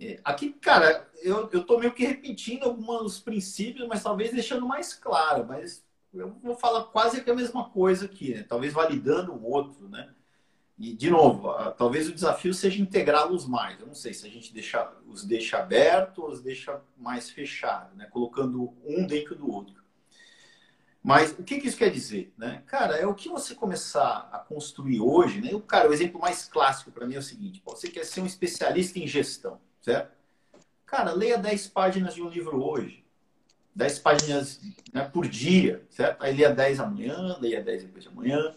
É, aqui, cara, eu, eu tô meio que repetindo alguns princípios, mas talvez deixando mais claro, mas eu vou falar quase que a mesma coisa aqui, né? Talvez validando o outro, né? E, de novo, talvez o desafio seja integrá-los mais. Eu não sei se a gente deixa, os deixa abertos ou os deixa mais fechados, né? colocando um dentro do outro. Mas o que, que isso quer dizer? Né? Cara, é o que você começar a construir hoje. Né? O, cara, o exemplo mais clássico para mim é o seguinte: você quer ser um especialista em gestão, certo? Cara, leia 10 páginas de um livro hoje. 10 páginas né, por dia, certo? Aí leia 10 amanhã, leia 10 depois de amanhã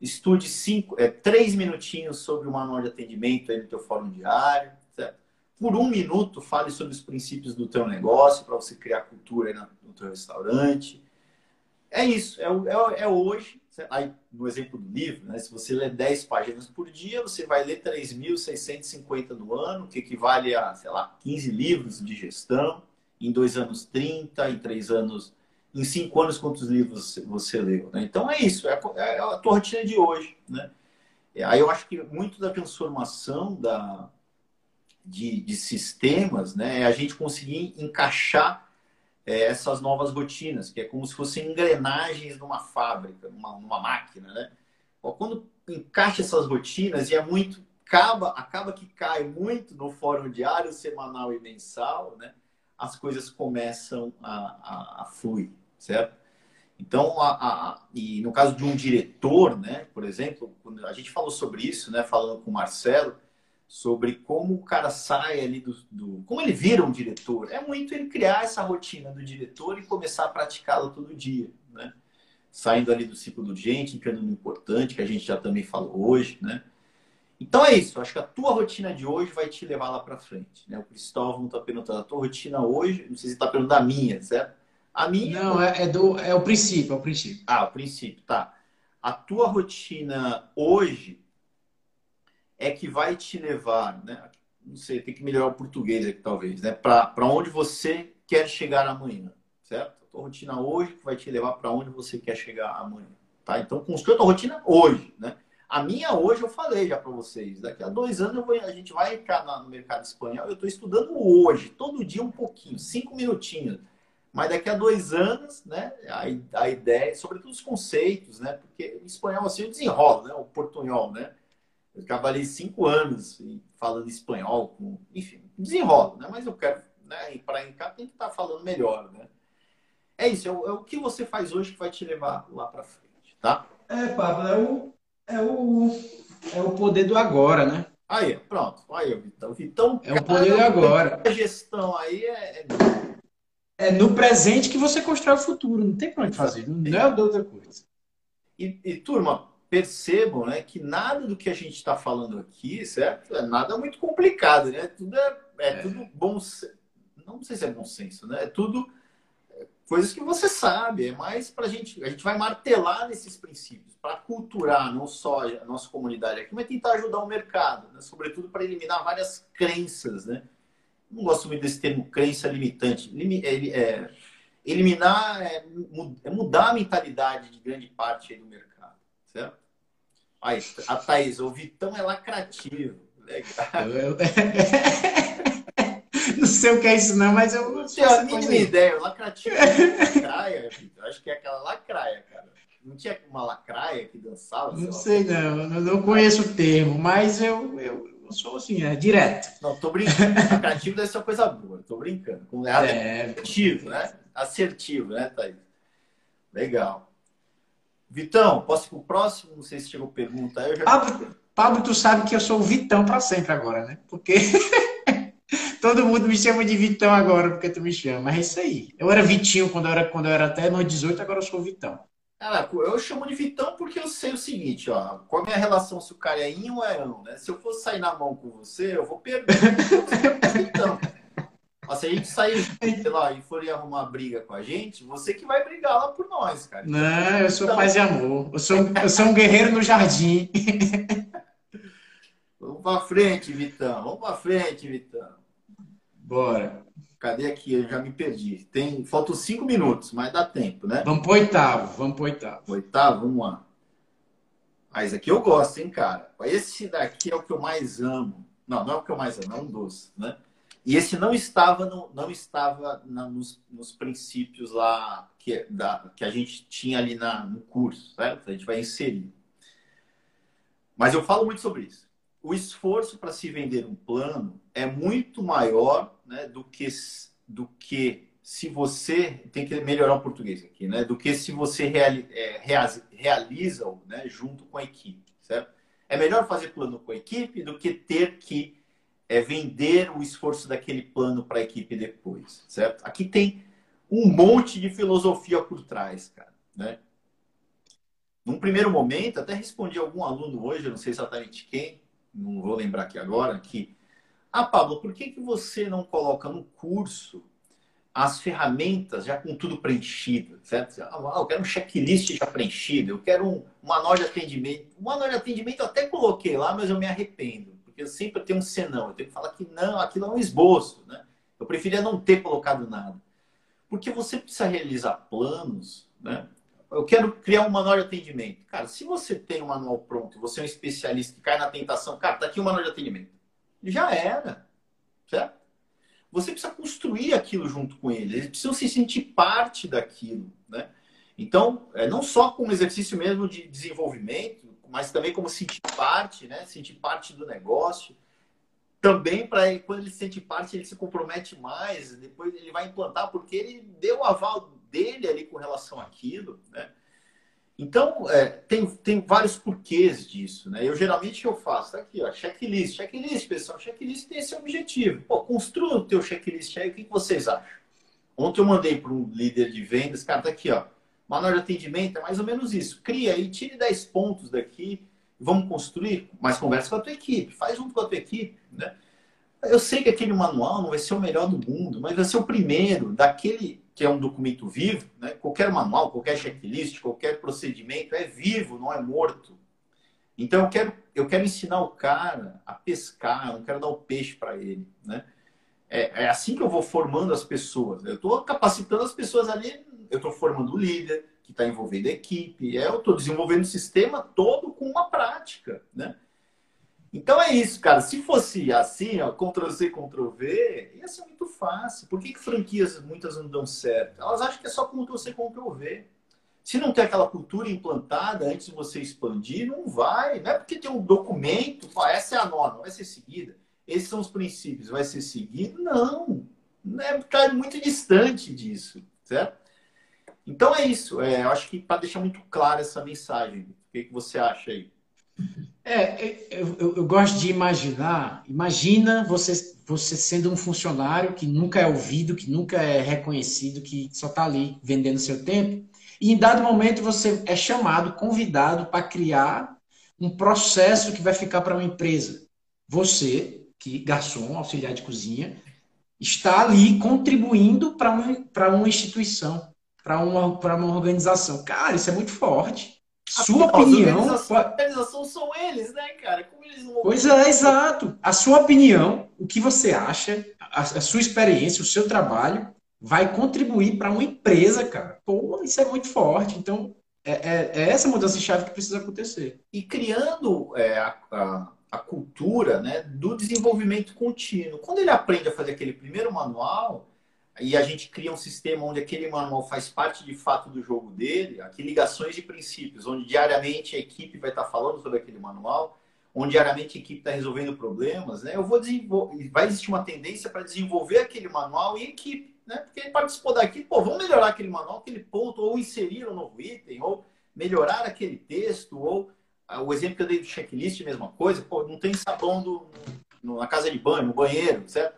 Estude cinco, é, três minutinhos sobre o manual de atendimento aí no teu fórum diário. Certo? Por um minuto, fale sobre os princípios do teu negócio para você criar cultura no teu restaurante. É isso, é, é, é hoje. Aí, no exemplo do livro, né, se você ler 10 páginas por dia, você vai ler 3.650 no ano, que equivale a, sei lá, 15 livros de gestão. Em dois anos, 30. Em três anos, em cinco anos, quantos livros você leu? Né? Então, é isso. É a, é a tua rotina de hoje. Né? Aí eu acho que muito da transformação da, de, de sistemas né, é a gente conseguir encaixar é, essas novas rotinas, que é como se fossem engrenagens numa fábrica, numa, numa máquina, né? Quando encaixa essas rotinas e é muito acaba acaba que cai muito no fórum diário, semanal e mensal, né? As coisas começam a, a, a fluir, certo? Então, a, a, e no caso de um diretor, né, por exemplo, a gente falou sobre isso, né, falando com o Marcelo, sobre como o cara sai ali do, do, como ele vira um diretor. É muito ele criar essa rotina do diretor e começar a praticá-la todo dia, né? Saindo ali do ciclo do gente, entrando no importante, que a gente já também falou hoje, né? Então é isso. Acho que a tua rotina de hoje vai te levar lá para frente. Né? O Cristóvão está perguntando a tua rotina hoje. Não sei se está perguntando a minha, certo? A minha. Não, é, é, do, é o princípio, é o princípio. Ah, o princípio, tá. A tua rotina hoje é que vai te levar, né? Não sei, tem que melhorar o português aqui talvez, né? Para onde você quer chegar amanhã, certo? A tua rotina hoje vai te levar para onde você quer chegar amanhã, tá? Então construa a tua rotina hoje, né? A minha hoje eu falei já para vocês. Daqui a dois anos vou, a gente vai entrar no mercado espanhol. Eu estou estudando hoje, todo dia um pouquinho, cinco minutinhos. Mas daqui a dois anos, né? A, a ideia, sobretudo os conceitos, né? Porque o espanhol assim desenrola, né? O portunhol, né? Eu trabalhei cinco anos falando espanhol, com, enfim, desenrolo, né? Mas eu quero, né? Para cá tem que estar tá falando melhor, né? É isso, é o, é o, que você faz hoje que vai te levar lá para frente, tá? É, Pablo, é o, é o, é o poder do agora, né? Aí, pronto. Aí, Vitão. Vitão, é o poder do agora. A gestão aí é, é... é no presente que você constrói o futuro. Não tem para onde fazer. Não é outra coisa. E, e turma, percebam né, que nada do que a gente está falando aqui, certo? É nada muito complicado, né? Tudo é, é, é. tudo bom. Não sei se é bom senso, né? É tudo é, coisas que você sabe. É mais para a gente. A gente vai martelar nesses princípios para culturar não só a nossa comunidade aqui, mas tentar ajudar o mercado, né? sobretudo para eliminar várias crenças, né? Não gosto muito desse termo crença limitante. É, eliminar é, é mudar a mentalidade de grande parte do mercado Certo? Aí, a Thaís, o Vitão é lacrativo. Legal. Eu... (laughs) não sei o que é isso, não, mas eu não tenho a mínima ideia. Lacrativo é lacraia, Vitor. Acho que é aquela lacraia, cara. Não tinha uma lacraia que dançava? Não sei, sei não. Eu não conheço o termo, mas eu, eu, eu sou assim, é direto. Não, tô brincando. Lacrativo deve ser uma coisa boa. Tô brincando. É, assertivo, né? Assertivo, né, Thaís? Legal. Vitão, posso ir pro próximo? Não sei se chegou pergunta aí. Já... Pablo, Pablo, tu sabe que eu sou o Vitão para sempre agora, né? Porque (laughs) todo mundo me chama de Vitão agora, porque tu me chama. Mas é isso aí. Eu era Vitinho quando eu era, quando eu era até no 18, agora eu sou o Vitão. Cara, eu chamo de Vitão porque eu sei o seguinte, ó. Qual a minha relação se o cara é in ou é não, né? Se eu fosse sair na mão com você, eu vou perder. (laughs) Então, mas se a gente sair, sei lá, e for arrumar briga com a gente, você que vai brigar lá por nós, cara. Não, eu sou então... paz e amor. Eu sou, eu sou um guerreiro no jardim. Vamos pra frente, Vitão. Vamos pra frente, Vitão. Bora. Cadê aqui? Eu já me perdi. Tem... Faltam cinco minutos, mas dá tempo, né? Vamos pro oitavo. Vamos pro oitavo. Oitavo, vamos lá. Ah, esse aqui eu gosto, hein, cara? Esse daqui é o que eu mais amo. Não, não é o que eu mais amo, é um doce, né? E esse não estava, no, não estava na, nos, nos, princípios lá que, da, que a gente tinha ali na, no curso, certo? A gente vai inserir. Mas eu falo muito sobre isso. O esforço para se vender um plano é muito maior né, do, que, do que se você. Tem que melhorar o português aqui, né? Do que se você reali, é, realiza-o né, junto com a equipe, certo? É melhor fazer plano com a equipe do que ter que é vender o esforço daquele plano para a equipe depois, certo? Aqui tem um monte de filosofia por trás, cara, né? num primeiro momento, até respondi a algum aluno hoje, não sei exatamente quem, não vou lembrar aqui agora, que, ah, Pablo, por que, que você não coloca no curso as ferramentas já com tudo preenchido, certo? Ah, eu quero um checklist já preenchido, eu quero um manual de atendimento. O manual de atendimento eu até coloquei lá, mas eu me arrependo, porque eu sempre tenho um senão, eu tenho que falar que não, aquilo é um esboço, né? Eu preferia não ter colocado nada. Porque você precisa realizar planos, né? Eu quero criar um manual de atendimento. Cara, se você tem um manual pronto, você é um especialista que cai na tentação, cara, tá aqui um manual de atendimento. Já era, certo? Você precisa construir aquilo junto com eles. Eles precisam se sentir parte daquilo, né? Então, é, não só como exercício mesmo de desenvolvimento, mas também como sentir parte, né? Sentir parte do negócio também para quando ele se sente parte, ele se compromete mais, depois ele vai implantar, porque ele deu o aval dele ali com relação àquilo, né? Então, é, tem, tem vários porquês disso, né? Eu geralmente eu faço, tá aqui, ó, checklist, checklist, pessoal, checklist tem esse objetivo. Pô, construa o teu checklist aí, o que, que vocês acham? Ontem eu mandei para um líder de vendas, cara, tá aqui, ó, manual de atendimento é mais ou menos isso. Cria aí, tire 10 pontos daqui, vamos construir, mas conversa com a tua equipe, faz junto com a tua equipe, né? Eu sei que aquele manual não vai ser o melhor do mundo, mas vai ser o primeiro daquele que é um documento vivo, né? Qualquer manual, qualquer checklist, qualquer procedimento é vivo, não é morto. Então eu quero, eu quero ensinar o cara a pescar, eu não quero dar o peixe para ele, né? É, é, assim que eu vou formando as pessoas. Eu estou capacitando as pessoas ali, eu estou formando o líder, que está envolvendo a equipe. É, eu estou desenvolvendo o sistema todo com uma prática, né? Então é isso, cara. Se fosse assim, ó, Ctrl-C, Ctrl-V, ia ser muito fácil. Por que, que franquias muitas não dão certo? Elas acham que é só Ctrl-C, Ctrl-V. Se não tem aquela cultura implantada antes de você expandir, não vai. Não é porque tem um documento, ó, essa é a norma, vai ser seguida. Esses são os princípios, vai ser seguido? Não. É, tá muito distante disso, certo? Então é isso. É, eu acho que para deixar muito clara essa mensagem, o que, que você acha aí? É, é eu, eu, gosto de imaginar. Imagina você, você sendo um funcionário que nunca é ouvido, que nunca é reconhecido, que só está ali vendendo seu tempo. E em dado momento você é chamado, convidado para criar um processo que vai ficar para uma empresa. Você, que garçom, auxiliar de cozinha, está ali contribuindo para uma, uma instituição para uma, uma organização. Cara, isso é muito forte. Sua opinião. Organização, a organização são eles, né, cara? Como eles não Pois é, exato. A sua opinião, o que você acha, a, a sua experiência, o seu trabalho, vai contribuir para uma empresa, cara. Pô, isso é muito forte. Então, é, é, é essa mudança de chave que precisa acontecer. E criando é, a, a, a, cultura né, do desenvolvimento contínuo. Quando ele aprende a fazer aquele primeiro manual, e a gente cria um sistema onde aquele manual faz parte de fato do jogo dele, aqui ligações de princípios, onde diariamente a equipe vai estar falando sobre aquele manual, onde diariamente a equipe está resolvendo problemas, né? Eu vou desenvolver, vai existir uma tendência para desenvolver aquele manual em equipe, né? Porque ele participou daqui, pô, vamos melhorar aquele manual, aquele ponto, ou inserir um novo item, ou melhorar aquele texto, ou ah, o exemplo que eu dei do checklist, mesma coisa, pô, não tem sabão do, na casa de banho, no banheiro, certo?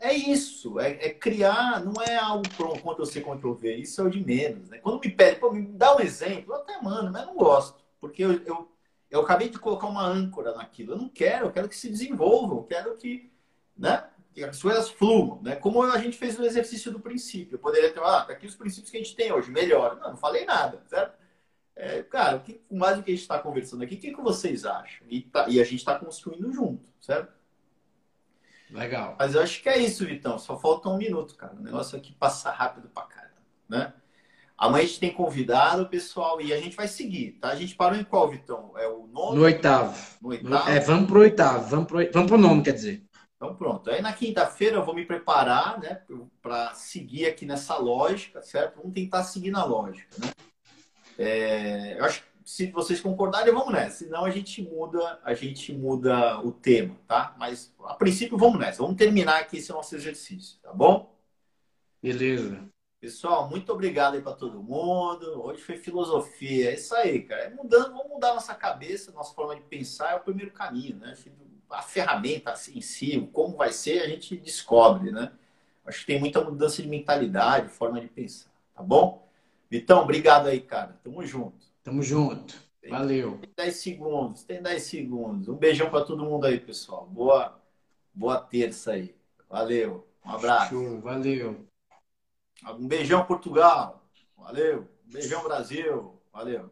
É isso, é, é, criar, não é algo pronto, Ctrl-C, Ctrl-V, isso é o de menos. Né? Quando me pede, pô, me dá um exemplo, eu até mando, mas não gosto, porque eu, eu, eu acabei de colocar uma âncora naquilo. Eu não quero, eu quero que se desenvolva, eu quero que, né, que as coisas fluam, né? como a gente fez no exercício do princípio. Eu poderia ter, ah, tá aqui os princípios que a gente tem hoje, melhor. Não, não falei nada, certo? É, cara, o que, mais do que a gente está conversando aqui, o que, que vocês acham? E, tá, e a gente está construindo junto, certo? Legal. Mas eu acho que é isso, Vitão. Só falta um minuto, cara. O negócio aqui passa rápido pra caramba, né? Amanhã a gente tem convidado, pessoal, e a gente vai seguir, tá? A gente parou em qual, Vitão? É o nono? No oitavo. No oitavo? É, vamos pro oitavo. Vamos pro, vamos pro nono, quer dizer. Então pronto. Aí na quinta-feira eu vou me preparar, né? Para seguir aqui nessa lógica, certo? Vamos tentar seguir na lógica, né? É, eu acho que se vocês concordarem, vamos nessa. Senão a gente muda, a gente muda o tema, tá? Mas a princípio vamos nessa. Vamos terminar aqui esse nosso exercício, tá bom? Beleza. Pessoal, muito obrigado aí para todo mundo. Hoje foi filosofia. É isso aí, cara. É mudando, vamos mudar nossa cabeça, nossa forma de pensar é o primeiro caminho, né? A ferramenta assim, em si, como vai ser, a gente descobre, né? Acho que tem muita mudança de mentalidade, forma de pensar, tá bom? Vitão, obrigado aí, cara. Tamo junto. Tamo junto. Valeu. Tem 10 segundos, tem 10 segundos. Um beijão para todo mundo aí, pessoal. Boa, boa terça aí. Valeu. Um abraço. Show, valeu. Um beijão, Portugal. Valeu. Um beijão, Brasil. Valeu.